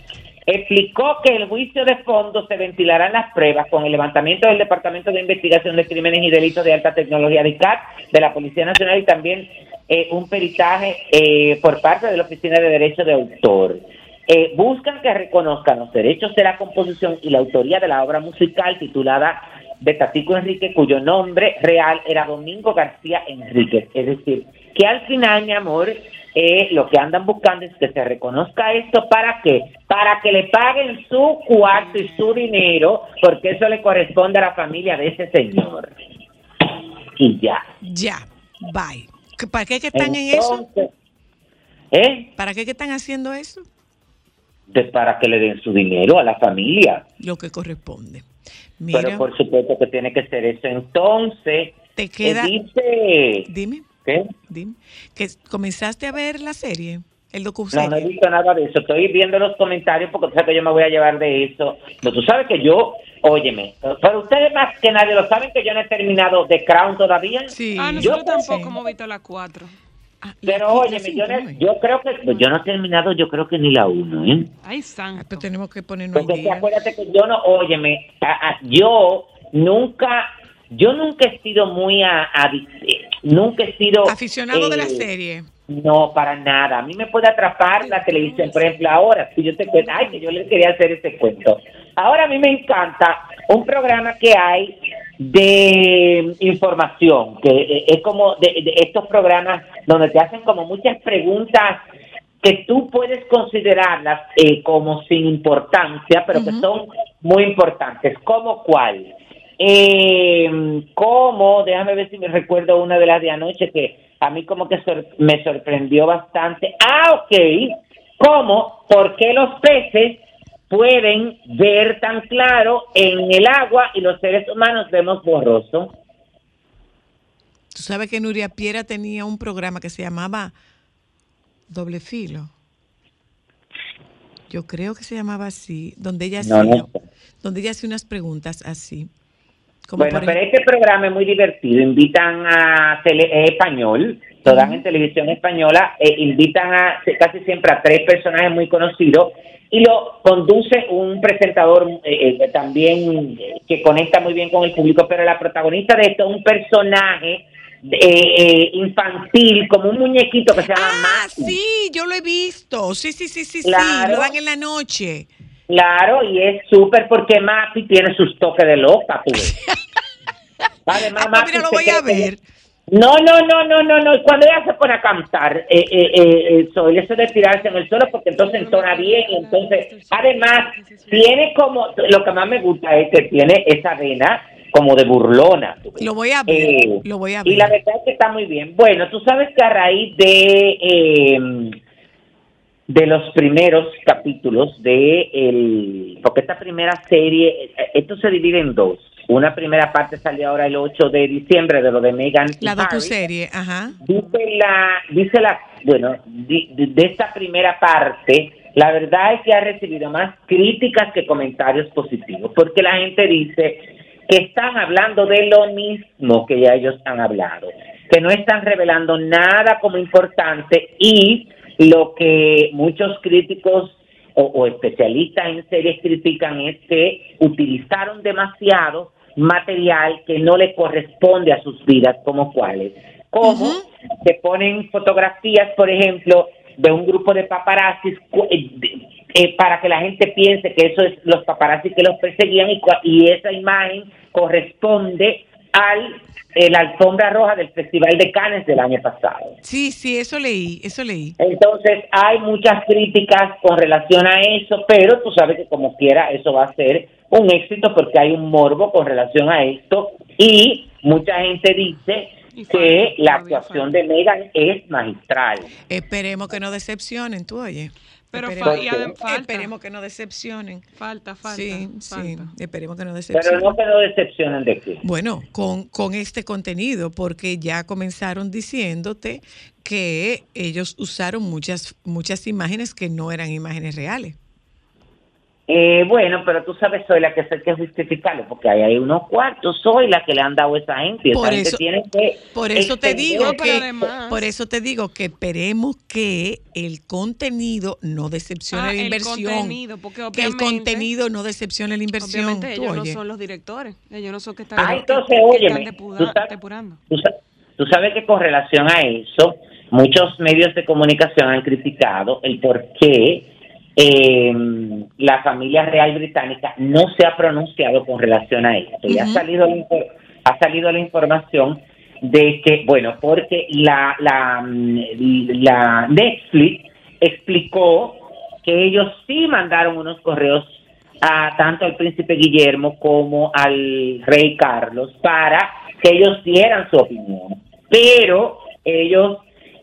Explicó que el juicio de fondo se ventilarán las pruebas con el levantamiento del Departamento de Investigación de Crímenes y Delitos de Alta Tecnología de CAT, de la Policía Nacional y también eh, un peritaje eh, por parte de la Oficina de Derecho de Autor. Eh, buscan que reconozcan los derechos de la composición y la autoría de la obra musical titulada de Tatico Enrique, cuyo nombre real era Domingo García Enríquez. Es decir, que al final, mi amor, eh, lo que andan buscando es que se reconozca esto para que para que le paguen su cuarto y su dinero, porque eso le corresponde a la familia de ese señor. Y ya. Ya. Bye. ¿Que- ¿Para qué que están en eso? Entonces, ¿eh? ¿Para qué que están haciendo eso? De- para que le den su dinero a la familia. Lo que corresponde. Mira, Pero por supuesto que tiene que ser eso. Entonces, te queda. eh, dice, Dime, ¿qué? dime. Que comenzaste a ver la serie, El No, no he visto nada de eso. Estoy viendo los comentarios porque tú sabes que yo me voy a llevar de eso. No, tú sabes que yo, óyeme, pero ustedes más que nadie lo saben que yo no he terminado The Crown todavía. Sí. Ah, Yo- nosotros tampoco hemos visto las cuatro. Ah, y Pero la óyeme, yo, no- yo creo que pues, yo no he terminado, yo creo que ni la uno, ¿eh? Ay, Ah, santo. pero tenemos que ponernos Porque día. acuérdate que yo no, óyeme, a- a- yo nunca, yo nunca he sido muy a, eh, nunca he sido Aficionado de la eh, serie. No, para nada. A mí me puede atrapar la televisión. Por ejemplo, ahora, si yo te cuento, ay, que yo les quería hacer este cuento. Ahora a mí me encanta un programa que hay de información, que eh, es como de, de estos programas donde te hacen como muchas preguntas que tú puedes considerarlas eh, como sin importancia, pero que son muy importantes. ¿Cómo cuál? Eh, como, déjame ver si me recuerdo una de las de anoche que a mí como que sor- me sorprendió bastante. Ah, ok. ¿Cómo? ¿Por qué los peces pueden ver tan claro en el agua y los seres humanos vemos borroso? Tú sabes que Nuria Piera tenía un programa que se llamaba Doble Filo. Yo creo que se llamaba así, donde ella No, hacía, no donde ella hacía unas preguntas así. Bueno, pero este programa es muy divertido. Invitan a tele, es español, lo dan en televisión española. eh, invitan a casi siempre a tres personajes muy conocidos y lo conduce un presentador eh, eh, también eh, que conecta muy bien con el público. Pero la protagonista de esto es un personaje eh, eh, infantil, como un muñequito que se llama Ah, sí, yo lo he visto. Sí, sí, sí, sí, sí. Lo dan en la noche. Claro, y es súper porque Maxi tiene sus toques de loca, tú ves. Además, Ah, pues Maxi mira, lo voy a ver. No, no, no, no, no, no. Cuando ella se pone a cantar, eh, eh, eh, eso, el eso de tirarse en el suelo, porque entonces entona bien, y entonces, además, tiene como, lo que más me gusta es que tiene esa vena como de burlona. Lo voy a ver. Eh, lo voy a Y ver. la verdad es que está muy bien. Bueno, tú sabes que a raíz de eh, de los primeros capítulos de el porque esta primera serie esto se divide en dos. Una primera parte salió ahora el 8 de diciembre de lo de Megan La docuserie, ajá. Dice la, dice la, bueno, di- de esta primera parte, la verdad es que ha recibido más críticas que comentarios positivos, porque la gente dice que están hablando de lo mismo que ya ellos han hablado, que no están revelando nada como importante y lo que muchos críticos o, o especialistas en series critican es que utilizaron demasiado material que no le corresponde a sus vidas como cuáles. Como se ponen fotografías, por ejemplo, de un grupo de paparazzis eh, eh, para que la gente piense que eso es los paparazzis que los perseguían y, y esa imagen corresponde al eh, la alfombra roja del Festival de Cannes del año pasado. Sí, sí, eso leí, eso leí. Entonces hay muchas críticas con relación a eso, pero tú sabes que como quiera eso va a ser un éxito porque hay un morbo con relación a esto y mucha gente dice Y que la actuación de Megan es magistral. Esperemos que no decepcionen, tú oye. Pero esperemos, fa- y falta. esperemos que no decepcionen. Falta, falta. sí, sí, falta. esperemos que no Pero decepcionen. no que no decepcionen de qué. Bueno, con, con este contenido, porque ya comenzaron diciéndote que ellos usaron muchas, muchas imágenes que no eran imágenes reales. Eh, bueno, pero tú sabes, soy la que sé que justificarlo, porque ahí hay unos cuartos, soy la que le han dado a esa gente. esa Por gente eso- tiene que Por eso te digo que, además- por eso te digo que esperemos que el contenido no decepcione Ah, la el inversión. contenido, porque que el contenido no decepcione la inversión. Obviamente ellos no son los directores. Ellos no son que están, Ah, que- entonces, que óyeme, están depura- tú sabes- depurando. Tú sabes que con relación a eso, muchos medios de comunicación han criticado el por qué eh, la familia real británica no se ha pronunciado con relación a esto. Y ha salido ha salido la información de que, bueno, porque la, la, mm, la Netflix explicó que ellos sí mandaron unos correos a tanto al príncipe Guillermo como al rey Carlos para que ellos dieran su opinión. Pero ellos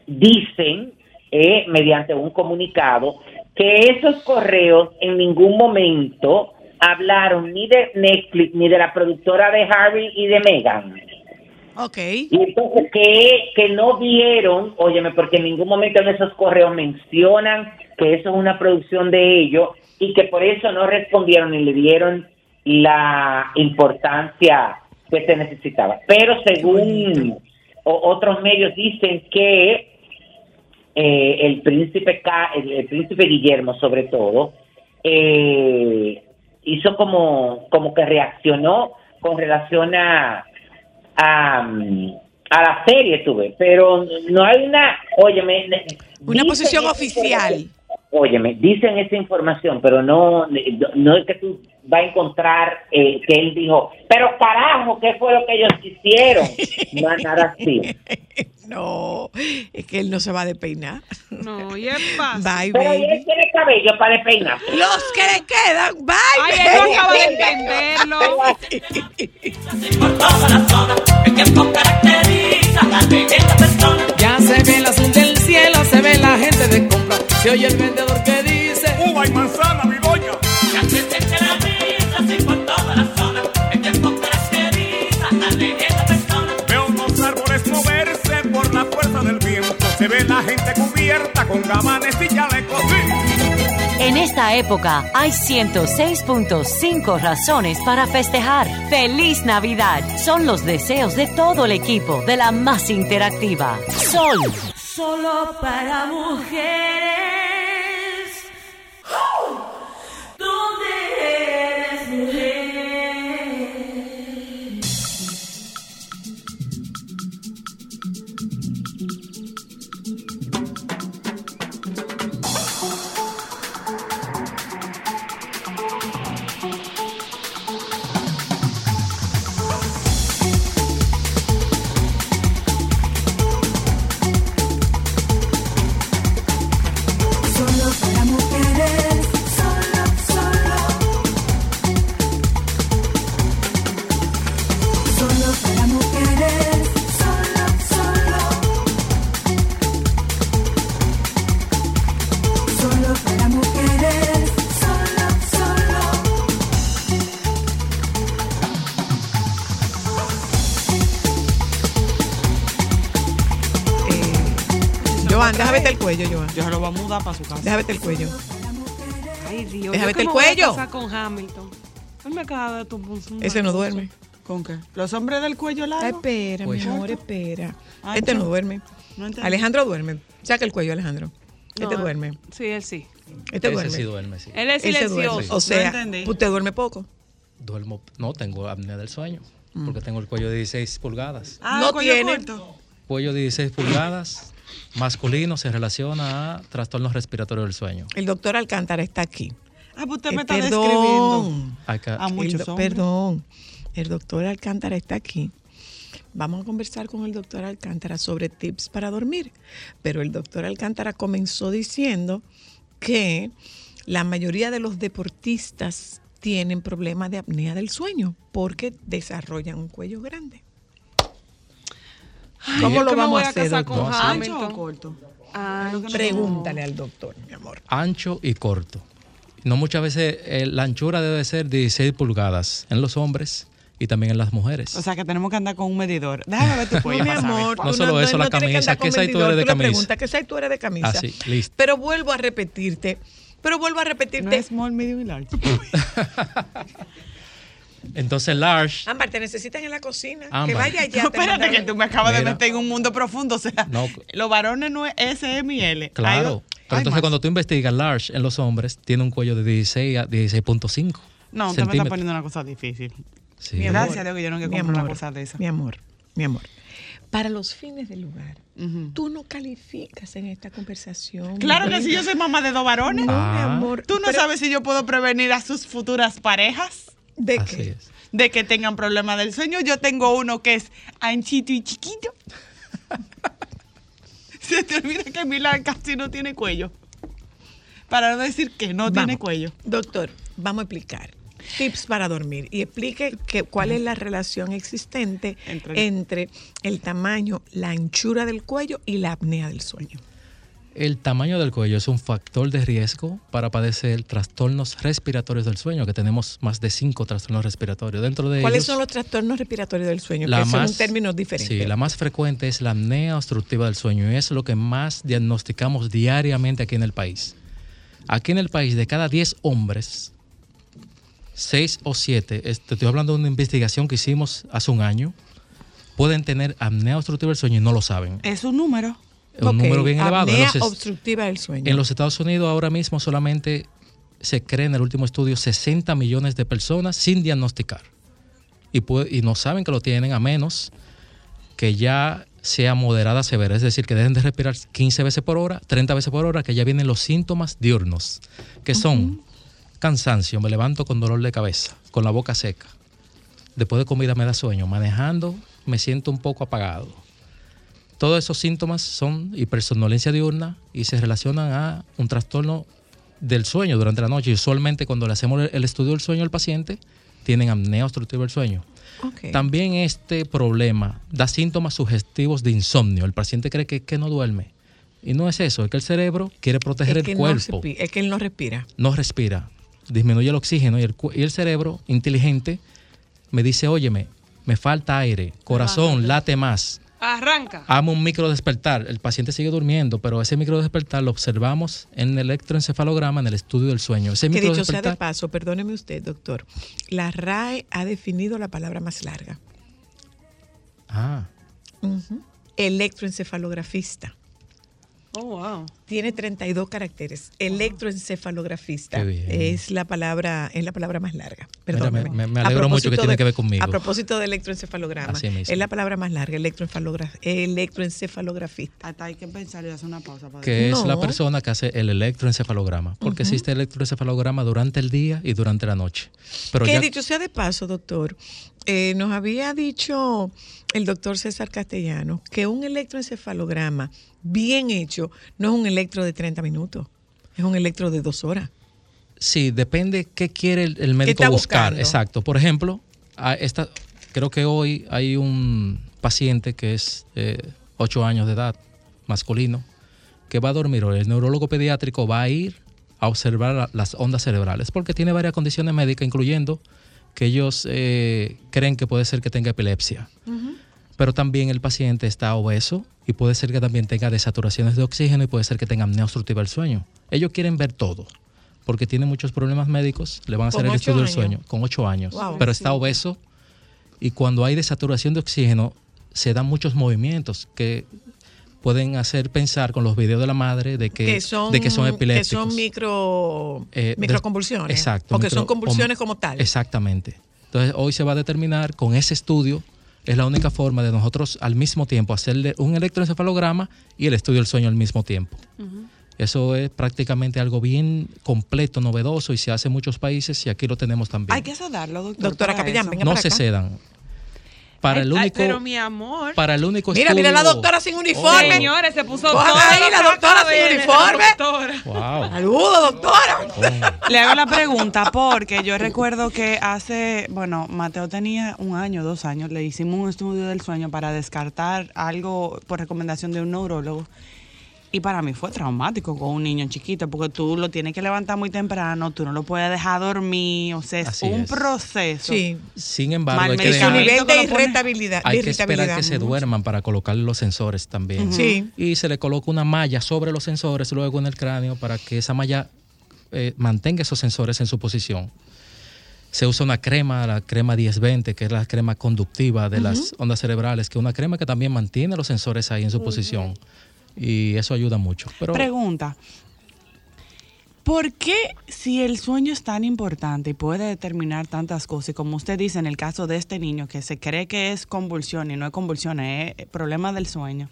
dicen, eh, mediante un comunicado, que esos correos en ningún momento hablaron ni de Netflix ni de la productora de Harry y de Meghan. Ok. Y entonces que, que no vieron, óyeme, porque en ningún momento en esos correos mencionan que eso es una producción de ellos y que por eso no respondieron y le dieron la importancia que se necesitaba. Pero según otros medios dicen que eh, el príncipe el, el príncipe Guillermo sobre todo eh, hizo como como que reaccionó con relación a a, a la serie tuve pero no hay una óyeme Una posición oficial. óyeme dicen esa información pero no no es que tú vas a encontrar eh, que él dijo pero carajo qué fue lo que ellos hicieron no es nada así No, es que él no se va a despeinar. No, y es fácil. Bye, pero baby. él tiene cabello para despeinar Los que le quedan, bye. Ay, él no acaba de entenderlo. Ya se ve el azul del cielo, se ve la gente de compra. Se oye el vendedor que dice: Uva y manzana, ve la gente cubierta con gabanes y chalecos. Sí. En esta época hay 106.5 razones para festejar. ¡Feliz Navidad! Son los deseos de todo el equipo de la más interactiva. Sol. Solo para mujeres. Déjame el cuello, Joan. Yo se lo voy a mudar para su casa. Déjame el cuello. Ay, Dios. Déjame el me voy a cuello. con Hamilton. Él me acaba de tu Ese no duerme. ¿Con qué? ¿Los hombres del cuello Ay, largo? espera, mi Cuello. amor, espera. Ay, Este no no. duerme. No. Alejandro duerme. Saca el cuello, Alejandro. Este No, duerme. Sí, él sí. Este Ese duerme. sí duerme, sí. Él es silencioso. O sea, usted duerme poco. Duermo, no, tengo apnea del sueño. Porque tengo el cuello de 16 pulgadas. Ah, No cuello tiene. corto. Cuello de 16 pulgadas, masculino, se relaciona a trastornos respiratorios del sueño. El doctor Alcántara está aquí. Ah, pues usted Eh, me está describiendo. perdón. Acá, Ah, El muchos do- hombres. perdón. El doctor Alcántara está aquí. Vamos a conversar con el doctor Alcántara sobre tips para dormir. Pero el doctor Alcántara comenzó diciendo que la mayoría de los deportistas tienen problemas de apnea del sueño porque desarrollan un cuello grande. ¿Cómo lo vamos a hacer, con doctor? ¿Ancho o corto? Pregúntale al doctor, mi amor. ancho y corto. No muchas veces eh, la anchura debe ser 16 pulgadas en los hombres y también en las mujeres. O sea que tenemos que andar con un medidor. Déjame ver tu No, cuello mi amor, No solo eso, la camisa. ¿Qué size tú eres de camisa? preguntas, ¿qué size tú eres de camisa? Así, listo. Pero vuelvo a repetirte, pero vuelvo a No repetirte. es small, medium y large. Entonces, large, Ámbar, te necesitan en la cocina. Que vaya allá. No, te espérate que tú me acabas de meter en un mundo profundo. O sea, No. los varones no es S, M y L. Claro. dos- Pero entonces, más. cuando tú investigas large en los hombres, tiene un cuello de 16 a 16.5. No, usted me está poniendo una cosa difícil. Sí. Mi amor, Gracias a Dios que yo no que una amor, cosa de esa. Mi amor, mi amor. Para los fines del lugar, tú no calificas en esta conversación. Claro que sí, yo soy mamá de dos varones. No, mi Ah. amor. Tú no pero- sabes si yo puedo prevenir a sus futuras parejas ¿De Así qué? es. de que tengan problemas del sueño. Yo tengo uno que es anchito y chiquito. Se te olvida que Milán casi no tiene cuello. Para no decir que no tiene cuello. Doctor, vamos a explicar. Tips para dormir y explique que, cuál es la relación existente Entre el tamaño, la anchura del cuello y la apnea del sueño. El tamaño del cuello es un factor de riesgo para padecer trastornos respiratorios del sueño, que tenemos más de cinco trastornos respiratorios. Dentro de ¿Cuáles ellos, son los trastornos respiratorios del sueño? la que son más- términos diferentes. Sí, la más frecuente es la apnea obstructiva del sueño y es lo que más diagnosticamos diariamente aquí en el país. Aquí en el país, de cada 10 hombres, 6 o 7, este, estoy hablando de una investigación que hicimos hace un año, pueden tener apnea obstructiva del sueño y no lo saben. Es un número. Es un número bien elevado. En los obstructiva del sueño. en los Estados Unidos ahora mismo solamente se cree en el último estudio 60 millones de personas sin diagnosticar. Y no saben que lo tienen a menos que ya sea moderada severa, es decir, que dejen de respirar 15 veces por hora, 30 veces por hora, que ya vienen los síntomas diurnos, que son cansancio, me levanto con dolor de cabeza, con la boca seca, después de comida me da sueño, manejando me siento un poco apagado. Todos esos síntomas son hipersomnolencia diurna y se relacionan a un trastorno del sueño durante la noche. Y usualmente cuando le hacemos el- estudio del sueño al paciente, tienen apnea obstructiva del sueño. También este problema da síntomas sugestivos de insomnio. El paciente cree que, no duerme. Y no es eso, es que el cerebro quiere proteger es, que el cuerpo es que él no respira. no respira, disminuye el oxígeno y el, y el cerebro inteligente me dice, óyeme, me falta aire, corazón, late más, Arranca. amo un micro despertar. El paciente sigue durmiendo, pero ese micro despertar lo observamos en el electroencefalograma, en el estudio del sueño. Ese Que micro dicho sea de paso, perdóneme usted, doctor. La RAE ha definido la palabra más larga. ah. Electroencefalografista. Oh, wow. Tiene 32 caracteres. Electroencefalografista Qué bien. es la palabra es la palabra más larga. Mira, Perdóneme. me- me- alegro mucho que tiene que ver conmigo. A propósito de electroencefalograma, Así mismo. es la palabra más larga, electroencefalogra- electroencefalografista. Hasta hay que pensar y hacer una pausa para que es la persona que hace el electroencefalograma, porque Ujú. existe electroencefalograma durante el día y durante la noche. Pero que ya, dicho sea de paso, doctor, eh, nos había dicho el doctor César Castellano que un electroencefalograma bien hecho no es un electro de 30 minutos, es un electro de dos horas. Sí, depende qué quiere el, el médico buscar. buscando? Exacto. Por ejemplo, a esta, creo que hoy hay un paciente que es eh, 8 años de edad, masculino, que va a dormir hoy. El neurólogo pediátrico va a ir a observar la- las ondas cerebrales porque tiene varias condiciones médicas, incluyendo que ellos eh, creen que puede ser que tenga epilepsia. Pero también el paciente está obeso y puede ser que también tenga desaturaciones de oxígeno y puede ser que tenga apnea obstructiva del sueño. Ellos quieren ver todo porque tiene muchos problemas médicos, le van a hacer el estudio del sueño con 8 años, Wow. pero está obeso y cuando hay desaturación de oxígeno se dan muchos movimientos que pueden hacer pensar con los videos de la madre de que, que son, de que son que epilépticos. son micro, Eh, de- microconvulsiones. Exacto. O que micro- son convulsiones o- como tal. Exactamente. Entonces, hoy se va a determinar con ese estudio, es la única forma de nosotros al mismo tiempo hacerle un electroencefalograma y el estudio del sueño al mismo tiempo. Eso es prácticamente algo bien completo, novedoso y se hace en muchos países y aquí lo tenemos también. Hay que sedarlo, doctor. Doctora Capellán, venga no para se acá. cedan. Para el Ay, único, pero mi amor. para el único Mira, mira la doctora sin uniforme. Señores, se puso todo ahí la doctora sin uniforme. doctora. Wow. Saludos, doctora. Le hago la pregunta porque yo recuerdo que hace, bueno, Mateo tenía un año, dos años, le hicimos un estudio del sueño para descartar algo por recomendación de un neurólogo. Y para mí fue traumático con un niño chiquito, porque tú lo tienes que levantar muy temprano, tú no lo puedes dejar dormir, o sea, es Así un es. proceso. Sí. Sin embargo, Mal hay que, dejar- nivel de irritabilidad. hay que esperar irritabilidad. que se duerman para colocarle los sensores también. Sí. Y se le coloca una malla sobre los sensores luego en el cráneo para que esa malla eh, mantenga esos sensores en su posición. Se usa una crema, la crema 1020, que es la crema conductiva de las ondas cerebrales, que es una crema que también mantiene los sensores ahí en su posición. Y eso ayuda mucho. Pero Pregunta. ¿Por qué si el sueño es tan importante y puede determinar tantas cosas, y como usted dice en el caso de este niño que se cree que es convulsión y no es convulsión, es problema del sueño,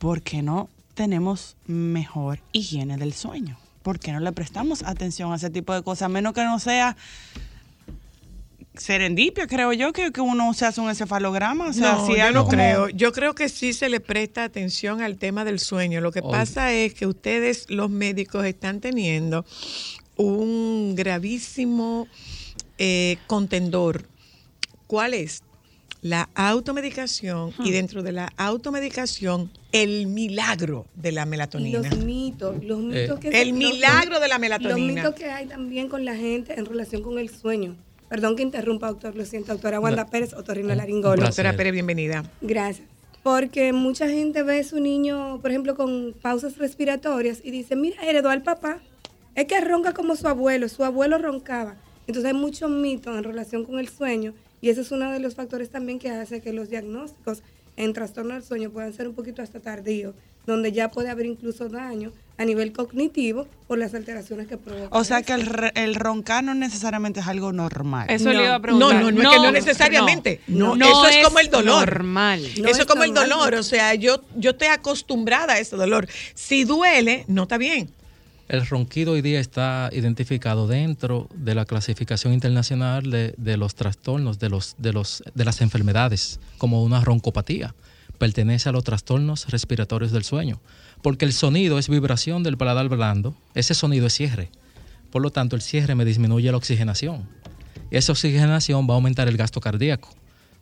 ¿por qué no tenemos mejor higiene del sueño? ¿Por qué no le prestamos atención a ese tipo de cosas? A menos que no sea serendipia, creo yo, que, que uno se hace un encefalograma. O sea, no, si yo no como- creo. Yo creo que sí se le presta atención al tema del sueño. Lo que Oye. pasa es que ustedes, los médicos, están teniendo un gravísimo eh, contendor. ¿Cuál es? la automedicación y dentro de la automedicación el milagro de la melatonina. los mitos, los mitos Eh, que el los- milagro de la Los melatonina. mitos que hay también con la gente en relación con el sueño. Perdón que interrumpa, doctor, lo siento, doctora Wanda No. Pérez, otorrinolaringóloga. Doctora Pérez, bienvenida. Gracias. Porque mucha gente ve a su niño, por ejemplo, con pausas respiratorias y dice, mira, heredó al papá. Es que ronca como su abuelo, su abuelo roncaba. Entonces hay mucho mito en relación con el sueño y ese es uno de los factores también que hace que los diagnósticos en trastorno del sueño puedan ser un poquito hasta tardíos, donde ya puede haber incluso daño a nivel cognitivo por las alteraciones que provoca. O sea que el, el roncar no necesariamente es algo normal. Eso le iba a preguntar. No, no, no, es que no necesariamente. No, eso es, como el dolor. normal. eso es como el dolor. O sea, yo, yo estoy acostumbrada a ese dolor. Si duele, no está bien. El ronquido hoy día está identificado dentro de la clasificación internacional de, de los trastornos, de, los, de, los, de las enfermedades, como una roncopatía. Pertenece a los trastornos respiratorios del sueño, porque el sonido es vibración del paladar blando, ese sonido es cierre. Por lo tanto, el cierre me disminuye la oxigenación. Y esa oxigenación va a aumentar el gasto cardíaco.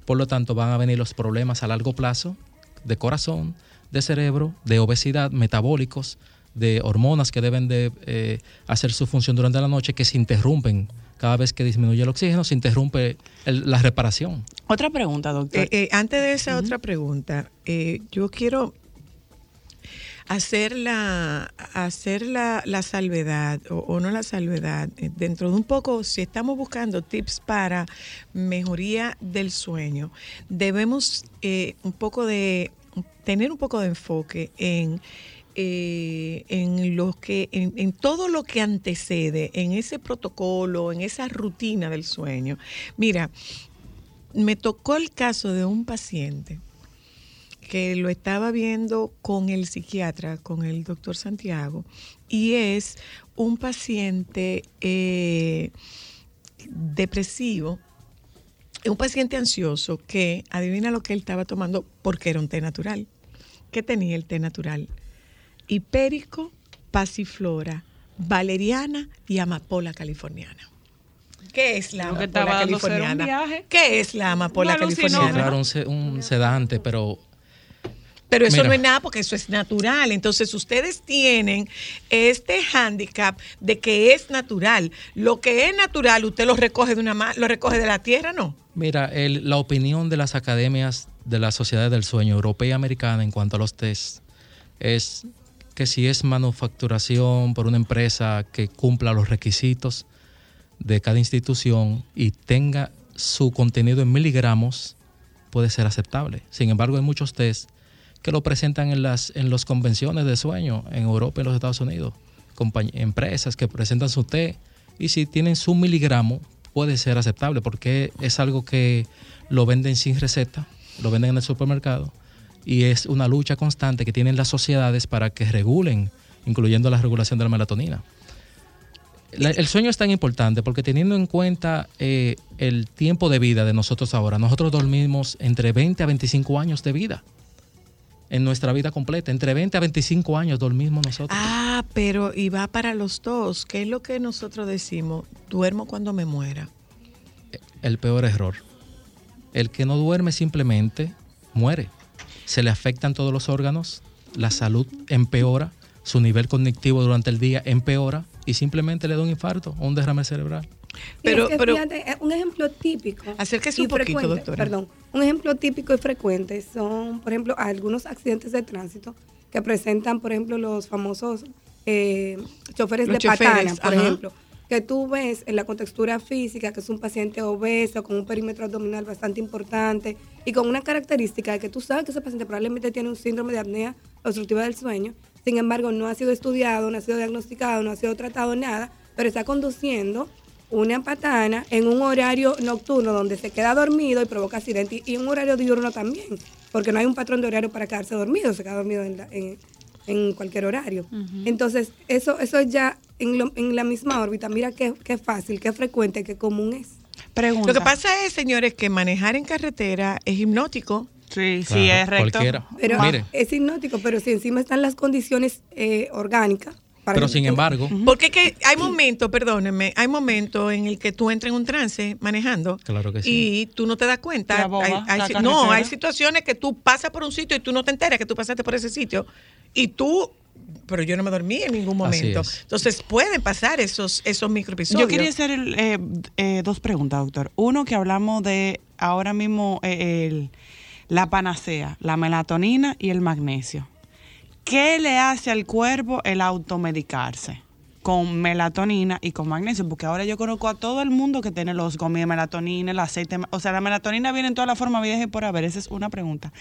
Por lo tanto, van a venir los problemas a largo plazo de corazón, de cerebro, de obesidad, metabólicos, de hormonas que deben de eh, hacer su función durante la noche que se interrumpen. Cada vez que disminuye el oxígeno, se interrumpe el- la reparación. Otra pregunta, doctor. Eh, eh, antes de esa otra pregunta, eh, yo quiero hacer la, hacer la, la salvedad, o, no la salvedad, eh, dentro de un poco, si estamos buscando tips para mejoría del sueño, debemos eh, un poco de tener un poco de enfoque en eh, en lo que en todo lo que antecede en ese protocolo en esa rutina del sueño. Mira me tocó el caso de un paciente que lo estaba viendo con el psiquiatra, con el doctor Santiago, y es un paciente eh, depresivo, un paciente ansioso que, adivina lo que él estaba tomando, porque era un té natural. ¿Qué tenía el té natural? Hipérico, pasiflora, valeriana y amapola californiana. ¿Qué es la amapola era californiana? ¿Qué es la amapola californiana? se- un sedante, pero Pero eso Mira. no es nada porque eso es natural. Entonces ustedes tienen este hándicap de que es natural. Lo que es natural, usted lo recoge de una lo recoge de la tierra, ¿no? Mira, el- la opinión de las academias de la Sociedad del Sueño Europea y Americana en cuanto a los test es que si es manufacturación por una empresa que cumpla los requisitos de cada institución y tenga su contenido en miligramos, puede ser aceptable. Sin embargo, hay muchos test que lo presentan en las en las convenciones de sueño en Europa y en los Estados Unidos. Empresas que presentan su té y si tienen su miligramo puede ser aceptable porque es algo que lo venden sin receta, lo venden en el supermercado y es una lucha constante que tienen las sociedades para que regulen, incluyendo la regulación de la melatonina. La- el sueño es tan importante porque teniendo en cuenta eh, el tiempo de vida de nosotros ahora, nosotros dormimos entre 20 a 25 años de vida en nuestra vida completa. Entre 20 a 25 años dormimos nosotros. Ah, pero y va para los dos. ¿Qué es lo que nosotros decimos? Duermo cuando me muera. El peor error. El que no duerme simplemente muere. Se le afectan todos los órganos, la salud empeora, su nivel cognitivo durante el día empeora y simplemente le da un infarto o un derrame cerebral. Pero, Pero- pero- fíjate, eh, un ejemplo típico. Acérquese y un poquito, frecuente, doctora. Perdón. Un ejemplo típico y frecuente son, por ejemplo, algunos accidentes de tránsito que presentan, por ejemplo, los famosos eh, choferes Los de patana, choferes, por ajá. ejemplo. Que tú ves en la contextura física que es un paciente obeso, con un perímetro abdominal bastante importante y con una característica de que tú sabes que ese paciente probablemente tiene un síndrome de apnea obstructiva del sueño. Sin embargo, no ha sido estudiado, no ha sido diagnosticado, no ha sido tratado nada, pero está conduciendo una patana en un horario nocturno donde se queda dormido y provoca accidente y, un horario diurno también, porque no hay un patrón de horario para quedarse dormido, se queda dormido en, la- en- en cualquier horario. Entonces, eso, eso ya en, lo- en la misma órbita, mira qué, qué fácil, qué frecuente, qué común es. Pregunta. Lo que pasa es, señores, que manejar en carretera es hipnótico. Sí, Claro, sí, es recto. cualquiera. Pero Mire. es hipnótico, pero si encima están las condiciones eh, orgánicas Pero sin embargo, Porque es que hay momentos, perdónenme, hay momentos en el que tú entras en un trance manejando claro que sí. y tú no te das cuenta. Hay- no, hay situaciones que tú pasas por un sitio y tú no te enteras que tú pasaste por ese sitio y tú, pero yo no me dormí en ningún momento. es. Entonces pueden pasar esos, esos microepisodios. Yo quería hacer el, eh, eh, dos preguntas, doctor. Uno, que hablamos de ahora mismo eh, el- la panacea, la melatonina y el magnesio. ¿Qué le hace al cuerpo el automedicarse? Con melatonina y con magnesio, porque ahora yo conozco a todo el mundo que tiene los gomis de melatonina, el aceite, o sea, la melatonina viene en toda la forma vieja y por haber, esa es una pregunta.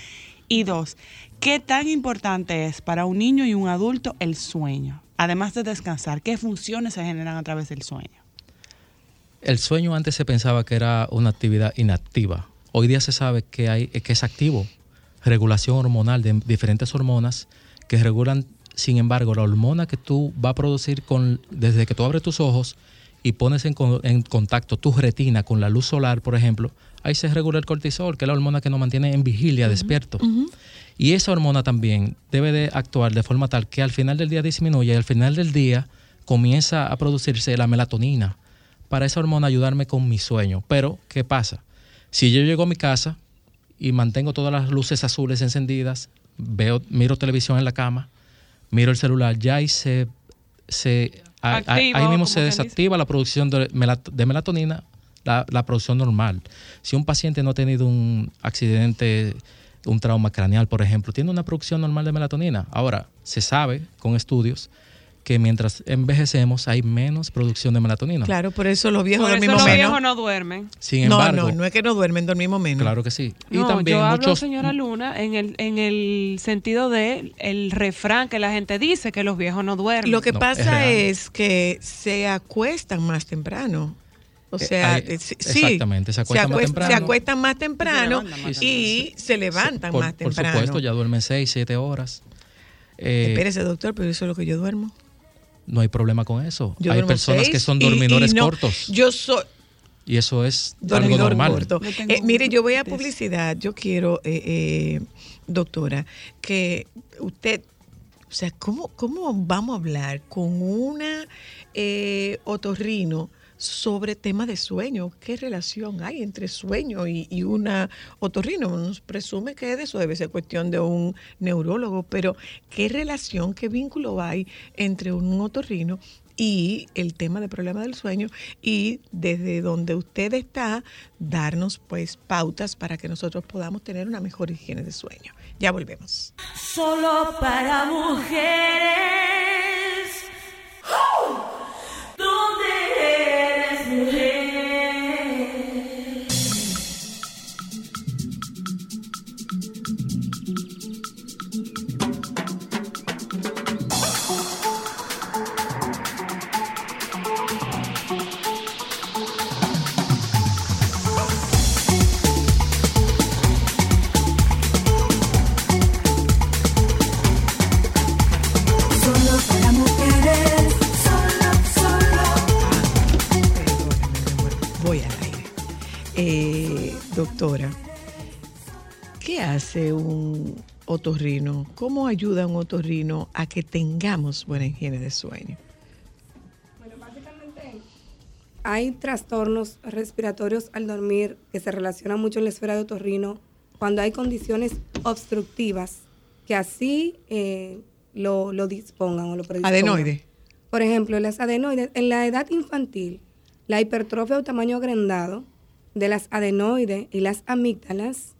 Y dos, ¿qué tan importante es para un niño y un adulto el sueño? Además de descansar, ¿qué funciones se generan a través del sueño? el sueño antes se pensaba que era una actividad inactiva. Hoy día se sabe que, hay, que es activo. Regulación hormonal de diferentes hormonas que regulan, sin embargo, la hormona que tú vas a producir con, desde que tú abres tus ojos y pones en, con- en contacto tu retina con la luz solar, por ejemplo, ahí se regula el cortisol, que es la hormona que nos mantiene en vigilia, despierto. Y esa hormona también debe de actuar de forma tal que al final del día disminuya y al final del día comienza a producirse la melatonina para esa hormona ayudarme con mi sueño. Pero, ¿qué pasa? Si yo llego a mi casa y mantengo todas las luces azules encendidas, veo, miro televisión en la cama, miro el celular, ya ahí se, se ahí- mismo se dice. desactiva la producción de melatonina, la, la producción normal. Si un paciente no ha tenido un accidente, un trauma craneal, por ejemplo, tiene una producción normal de melatonina. Ahora, se sabe con estudios que mientras envejecemos hay menos producción de melatonina. Claro, por eso los viejos Por eso dormimos los menos. viejos no duermen. Sin no, embargo, no, no es que no duermen, dormimos menos. Claro que sí. Y No, también yo hablo, muchos señora Luna, en el, en el sentido de el refrán que la gente dice que los viejos no duermen. Lo que No, pasa es, que se acuestan más temprano. O Eh, sea, hay- eh, sí, exactamente, se acuestan más acuest- temprano. se acuestan más temprano y se levantan por, más por temprano. supuesto, ya duermen 6, 7 horas. Eh, Espérese, doctor, pero eso es lo que yo duermo. No hay problema con eso. Yo hay personas seis que son y- y dormidores no- cortos Yo soy y eso es algo dormidor normal. corto. Yo Eh, mire, yo voy a publicidad. Yo quiero, eh, eh, doctora, que usted, o sea, ¿cómo, cómo vamos a hablar con una eh, otorrino sobre temas de sueño? ¿Qué relación hay entre sueño y, y una otorrino? Uno presume que de eso debe ser cuestión de un neurólogo, pero ¿qué relación, qué vínculo hay entre un otorrino y el tema del problema del sueño y desde donde usted está darnos pues pautas para que nosotros podamos tener una mejor higiene de sueño. Ya volvemos. Solo para mujeres. Otorrino? ¿Cómo ayuda un otorrino a que tengamos buena higiene de sueño? Bueno, básicamente hay trastornos respiratorios al dormir que se relacionan mucho en la esfera de otorrino cuando hay condiciones obstructivas que así eh, lo, lo dispongan o lo predispongan. Adenoide. Por ejemplo, las adenoides, en la edad infantil, la hipertrofia o tamaño agrandado de las adenoides y las amígdalas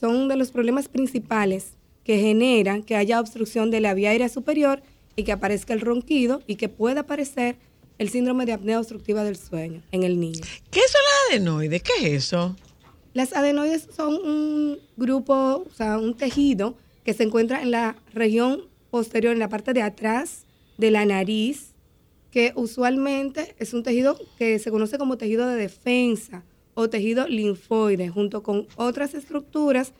son de los problemas principales que generan que haya obstrucción de la vía aérea superior y que aparezca el ronquido y que pueda aparecer el síndrome de apnea obstructiva del sueño en el niño. ¿Qué son las adenoides? ¿Qué es eso? Las adenoides son un grupo, o sea, un tejido que se encuentra en la región posterior, en la parte de atrás de la nariz, que usualmente es un tejido que se conoce como tejido de defensa o tejido linfoide, junto con otras estructuras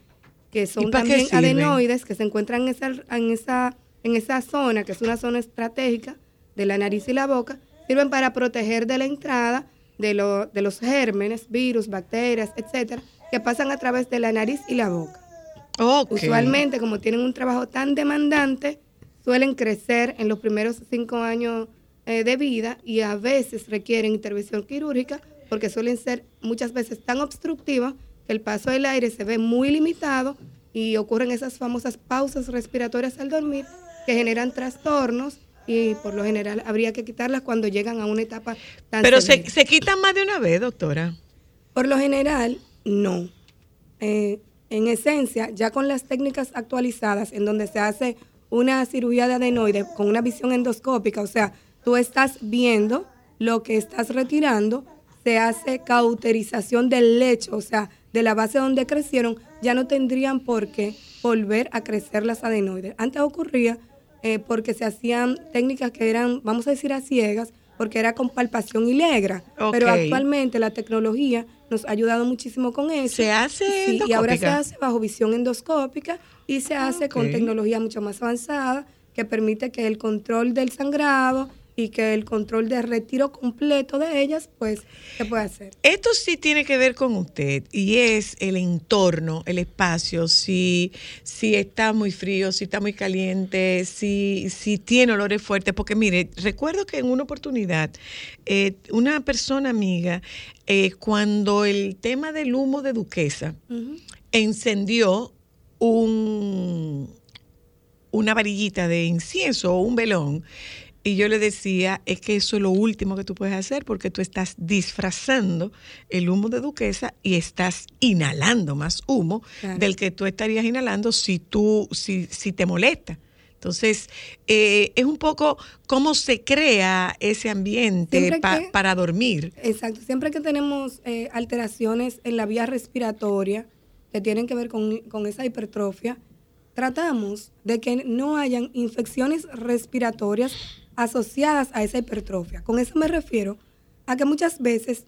que ¿Y son también adenoides que se encuentran en esa, en, esa, en esa zona, que es una zona estratégica de la nariz y la boca, sirven para proteger de la entrada de, lo- de los gérmenes, virus, bacterias, etcétera, que pasan a través de la nariz y la boca. Usualmente, como tienen un trabajo tan demandante, suelen crecer en los primeros cinco años eh, de vida y a veces requieren intervención quirúrgica porque suelen ser muchas veces tan obstructivas que el paso del aire se ve muy limitado y ocurren esas famosas pausas respiratorias al dormir que generan trastornos y por lo general habría que quitarlas cuando llegan a una etapa tan Pero se, se quitan más de una vez, doctora. Por lo general, no. Eh, en esencia, ya con las técnicas actualizadas, en donde se hace una cirugía de adenoide con una visión endoscópica, o sea, tú estás viendo lo que estás retirando, se hace cauterización del lecho, o sea, de la base donde crecieron, ya no tendrían por qué volver a crecer las adenoides. Antes ocurría eh, porque se hacían técnicas que eran, vamos a decir, a ciegas, porque era con palpación y legra. Pero actualmente la tecnología nos ha ayudado muchísimo con eso. ¿Se hace Sí, y ahora se hace bajo visión endoscópica y se hace con tecnología mucho más avanzada que permite que el control del sangrado y que el control de retiro completo de ellas, pues, se puede hacer. Esto sí tiene que ver con usted y es el entorno, el espacio, si, si está muy frío, si está muy caliente, si, si tiene olores fuertes. Porque mire, recuerdo que en una oportunidad eh, una persona amiga, eh, cuando el tema del humo de duquesa encendió un, una varillita de incienso o un velón. Y yo le decía, es que eso es lo último que tú puedes hacer porque tú estás disfrazando el humo de duquesa y estás inhalando más humo Claro. del que tú estarías inhalando si tú, si, si te molesta. Entonces, eh, es un poco cómo se crea ese ambiente pa- que- para dormir. Exacto. Siempre que tenemos eh, alteraciones en la vía respiratoria que tienen que ver con, con esa hipertrofia, tratamos de que no hayan infecciones respiratorias asociadas a esa hipertrofia. Con eso me refiero a que muchas veces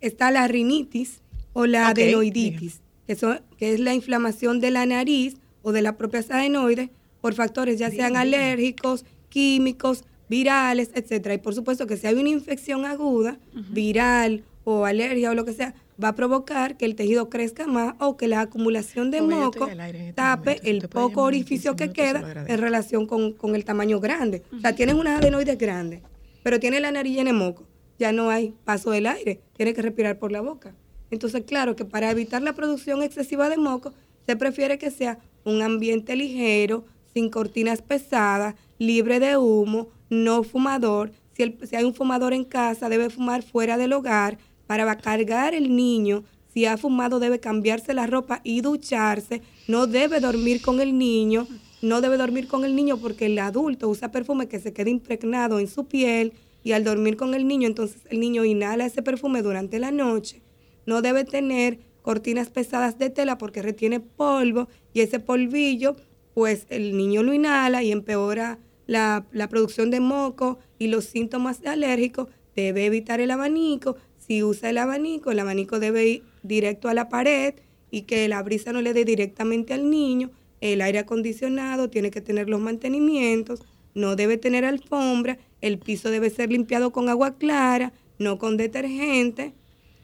está la rinitis o la adenoiditis, que, son- que es la inflamación de la nariz o de la propia adenoides por factores ya sean alérgicos, químicos, virales, etcétera. Y por supuesto que si hay una infección aguda, viral o alergia o lo que sea, va a provocar que el tejido crezca más o que la acumulación de moco aire este tape momento, el poco orificio 15 que queda en relación con, con el tamaño grande. O sea, tienes una adenoides grande, pero tiene la nariz llena de moco. Ya no hay paso del aire, tiene que respirar por la boca. Entonces, claro que para evitar la producción excesiva de moco, se prefiere que sea un ambiente ligero, sin cortinas pesadas, libre de humo, no fumador. Si, el- si hay un fumador en casa, debe fumar fuera del hogar para cargar el niño. Si ha fumado, debe cambiarse la ropa y ducharse. No debe dormir con el niño. No debe dormir con el niño porque el adulto usa perfume que se queda impregnado en su piel y al dormir con el niño, entonces el niño inhala ese perfume durante la noche. No debe tener cortinas pesadas de tela porque retiene polvo y ese polvillo, pues el niño lo inhala y empeora la, la producción de moco y los síntomas alérgicos. Debe evitar el abanico. Si usa el abanico, el abanico debe ir directo a la pared y que la brisa no le dé directamente al niño. El aire acondicionado tiene que tener los mantenimientos, no debe tener alfombra, el piso debe ser limpiado con agua clara, no con detergente.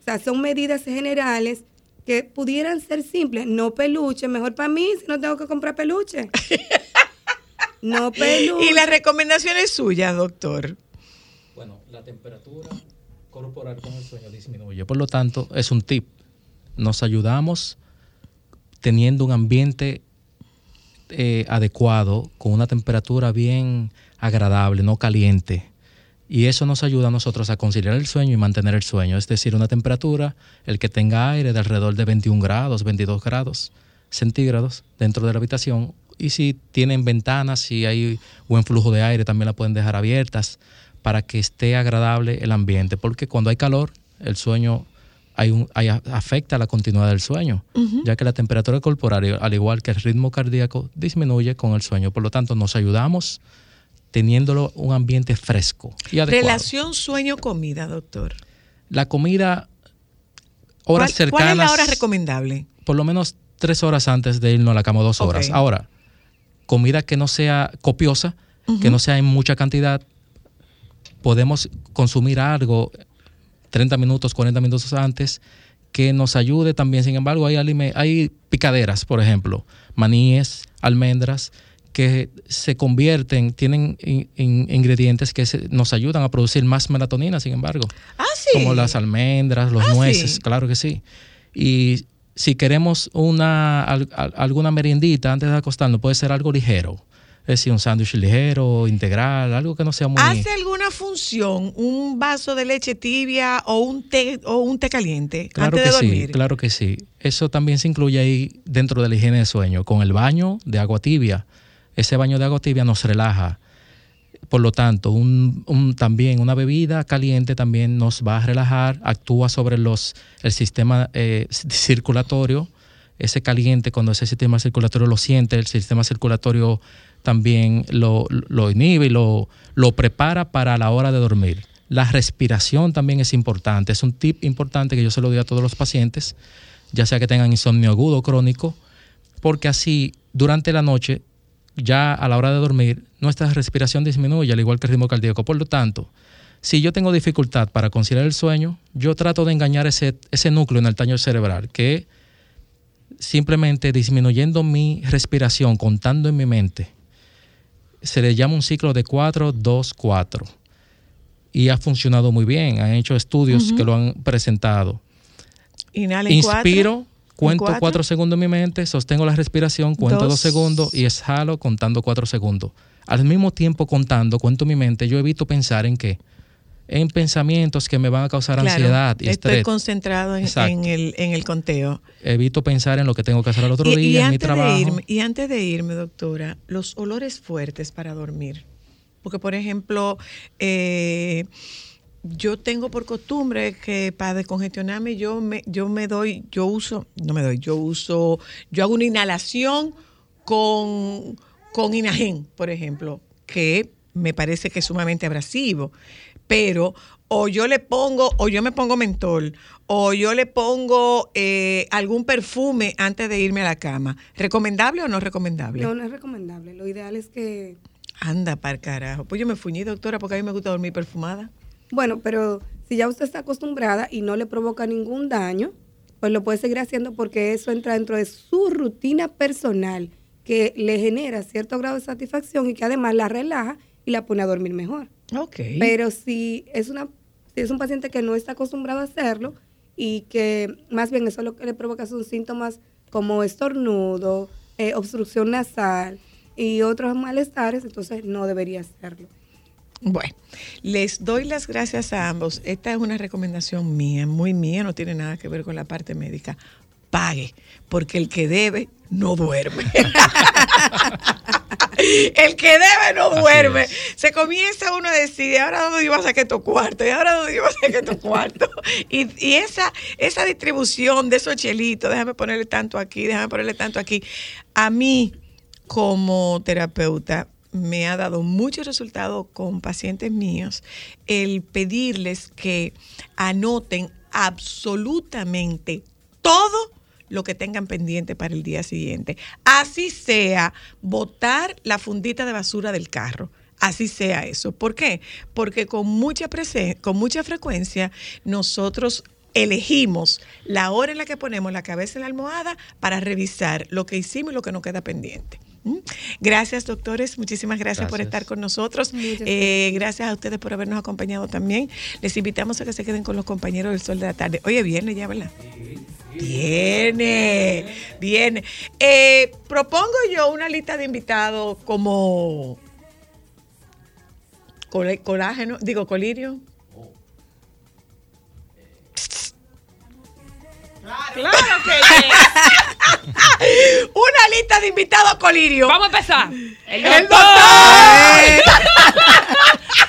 O sea, son medidas generales que pudieran ser simples, no peluche, mejor para mí si no tengo que comprar peluche. no peluche. Y la recomendación es suya, doctor. Bueno, la temperatura corporal con el sueño disminuye. Por lo tanto, es un tip. Nos ayudamos teniendo un ambiente eh, adecuado, con una temperatura bien agradable, no caliente. Y eso nos ayuda a nosotros a conciliar el sueño y mantener el sueño. Es decir, una temperatura, el que tenga aire de alrededor de 21 grados, 22 grados centígrados dentro de la habitación. Y si tienen ventanas, si hay buen flujo de aire, también la pueden dejar abiertas para que esté agradable el ambiente. Porque cuando hay calor, el sueño hay un, hay- afecta la continuidad del sueño, ya que la temperatura corporal, al igual que el ritmo cardíaco, disminuye con el sueño. Por lo tanto, nos ayudamos teniéndolo un ambiente fresco y adecuado. Relación sueño-comida, doctor. La comida, horas ¿Cuál- cercanas. ¿Cuál es la hora recomendable? Por lo menos tres horas antes de irnos a la cama, dos horas. Ahora, comida que no sea copiosa, que no sea en mucha cantidad. Podemos consumir algo 30 minutos, 40 minutos antes que nos ayude también. Sin embargo, hay, hay picaderas, por ejemplo, maníes, almendras, que se convierten, tienen in- in- ingredientes que se- nos ayudan a producir más melatonina, sin embargo. Ah, sí. Como las almendras, los Ah, nueces, sí. claro que sí. Y si queremos una al- al- alguna meriendita antes de acostarnos, puede ser algo ligero. Es decir, un sándwich ligero, integral, algo que no sea muy... ¿Hace alguna función un vaso de leche tibia o un té o un té caliente Claro antes que de sí, claro que sí. Eso también se incluye ahí dentro de la higiene de sueño, con el baño de agua tibia. Ese baño de agua tibia nos relaja. Por lo tanto, un, un- también una bebida caliente también nos va a relajar, actúa sobre los, el sistema eh, circulatorio. Ese caliente, cuando ese sistema circulatorio lo siente, el sistema circulatorio también lo, lo inhibe y lo, lo prepara para la hora de dormir. La respiración también es importante. Es un tip importante que yo se lo doy a todos los pacientes, ya sea que tengan insomnio agudo o crónico, porque así durante la noche, ya a la hora de dormir, nuestra respiración disminuye, al igual que el ritmo cardíaco. Por lo tanto, si yo tengo dificultad para conciliar el sueño, yo trato de engañar ese, ese núcleo en el tallo cerebral, que simplemente disminuyendo mi respiración, contando en mi mente, se le llama un ciclo de 4, 2, 4. Y ha funcionado muy bien. Han hecho estudios que lo han presentado. Inhala Inspiro, cuatro, en cuento cuatro. 4 segundos en mi mente, sostengo la respiración, cuento Dos. 2 segundos y exhalo contando 4 segundos. Al mismo tiempo contando, cuento en mi mente, yo evito pensar en qué. En pensamientos que me van a causar Claro, ansiedad y estoy estrés. concentrado en, el, en el conteo. Evito pensar en lo que tengo que hacer al otro Y, día, y en mi trabajo. irme, y antes de irme, doctora, los olores fuertes para dormir. Porque, por ejemplo, eh, yo tengo por costumbre que para descongestionarme yo me, yo me doy, yo uso, no me doy, yo uso, yo hago una inhalación con, con Inagen, por ejemplo, que me parece que es sumamente abrasivo. Pero o yo le pongo, o yo me pongo mentol, o yo le pongo eh, algún perfume antes de irme a la cama. ¿Recomendable o no recomendable? No, no es recomendable. Lo ideal es que Anda para carajo. Pues yo me fuñí, doctora, porque a mí me gusta dormir perfumada. Bueno, pero si ya usted está acostumbrada y no le provoca ningún daño, pues lo puede seguir haciendo porque eso entra dentro de su rutina personal que le genera cierto grado de satisfacción y que además la relaja y la pone a dormir mejor. Ok. Pero si es una si es un paciente que no está acostumbrado a hacerlo y que más bien eso lo que le provoca son síntomas como estornudo, eh, obstrucción nasal y otros malestares, entonces no debería hacerlo. Bueno, les doy las gracias a ambos. Esta es una recomendación mía, muy mía, no tiene nada que ver con la parte médica. Pague, porque el que debe no duerme. el que debe no duerme. Se comienza uno a decir, ¿y ahora dónde yo voy a sacar estos cuartos? ¿Y ahora dónde yo voy a sacar estos cuartos? Y, y esa, esa distribución de esos chelitos, déjame ponerle tanto aquí, déjame ponerle tanto aquí. A mí, como terapeuta, me ha dado mucho resultado con pacientes míos el pedirles que anoten absolutamente todo lo que tengan pendiente para el día siguiente. Así sea botar la fundita de basura del carro. Así sea eso. ¿Por qué? Porque con mucha, presen- con mucha frecuencia nosotros elegimos la hora en la que ponemos la cabeza en la almohada para revisar lo que hicimos y lo que nos queda pendiente. ¿Mm? Gracias, doctores. Muchísimas gracias, por Gracias. estar con nosotros. Eh, gracias a ustedes por habernos acompañado también. Les invitamos a que se queden con los compañeros del Sol de la Tarde. Oye, viene ya, ¿verdad? Viene, viene. Eh, propongo yo una lista de invitados como col- colágeno, digo colirio. Claro que sí. Una lista de invitados colirio. Vamos a empezar. El El doctor.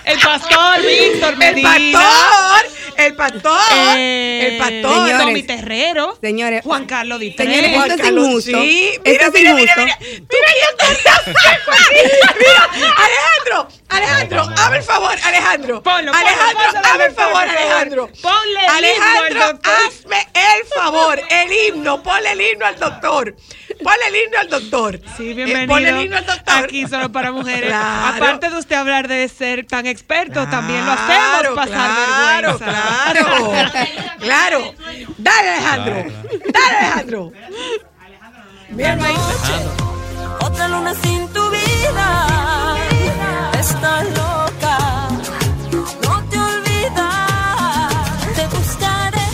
El pastor Víctor El Medina. pastor. El pastor. Eh, el pastor. señores. Tommy Terrero. Señores, Juan Carlos Di Señores, esto es injusto. sí. Esto Mira, es mira, mira, injusto. mira. Mira, está seco aquí. Mira, Alejandro, Alejandro, hazme el favor, Alejandro. Ponlo, ponlo, Alejandro, hazme el favor. Alejandro. Ponle el himno al Alejandro, doctor. hazme el favor, el himno, ponle el himno al doctor. Ponle el himno al doctor. Sí, Eh, bienvenido. ponle el himno al doctor. Aquí solo para mujeres. Claro. Aparte de usted hablar de ser tan experto, también lo hacemos pasar claro, vergüenza. Claro, claro. Dale, Alejandro. Dale, Alejandro. Bien, ahí. Otra luna sin tu vida. Estás loca. No te olvidas, te buscaré,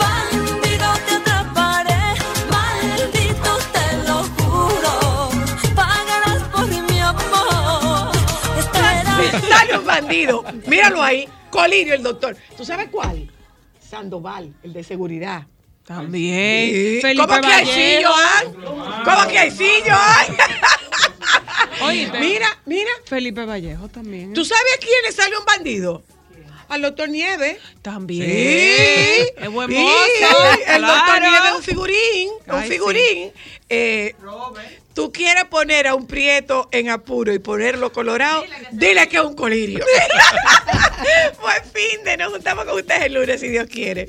bandido te atraparé, maldito te lo juro, pagarás por mi amor. Sale un bandido. Míralo ahí. Colirio, el doctor. ¿Tú sabes cuál? Sandoval, el de seguridad. También. Sí. Felipe ¿Cómo que hay Vallejo. sillo, ay? ¿Cómo que hay sillo, ay? Oíste. Mira, mira. Felipe Vallejo también. ¿Tú sabes a quién le sale un bandido? Al doctor Nieves. También. Sí. Es buen Sí, mozo. El doctor. Nieves es un figurín. Un Ay, figurín. Eh, Tú quieres poner a un prieto en apuro y ponerlo colorado, dile que es un colirio. Buen fin de nos juntamos con ustedes el lunes si Dios quiere.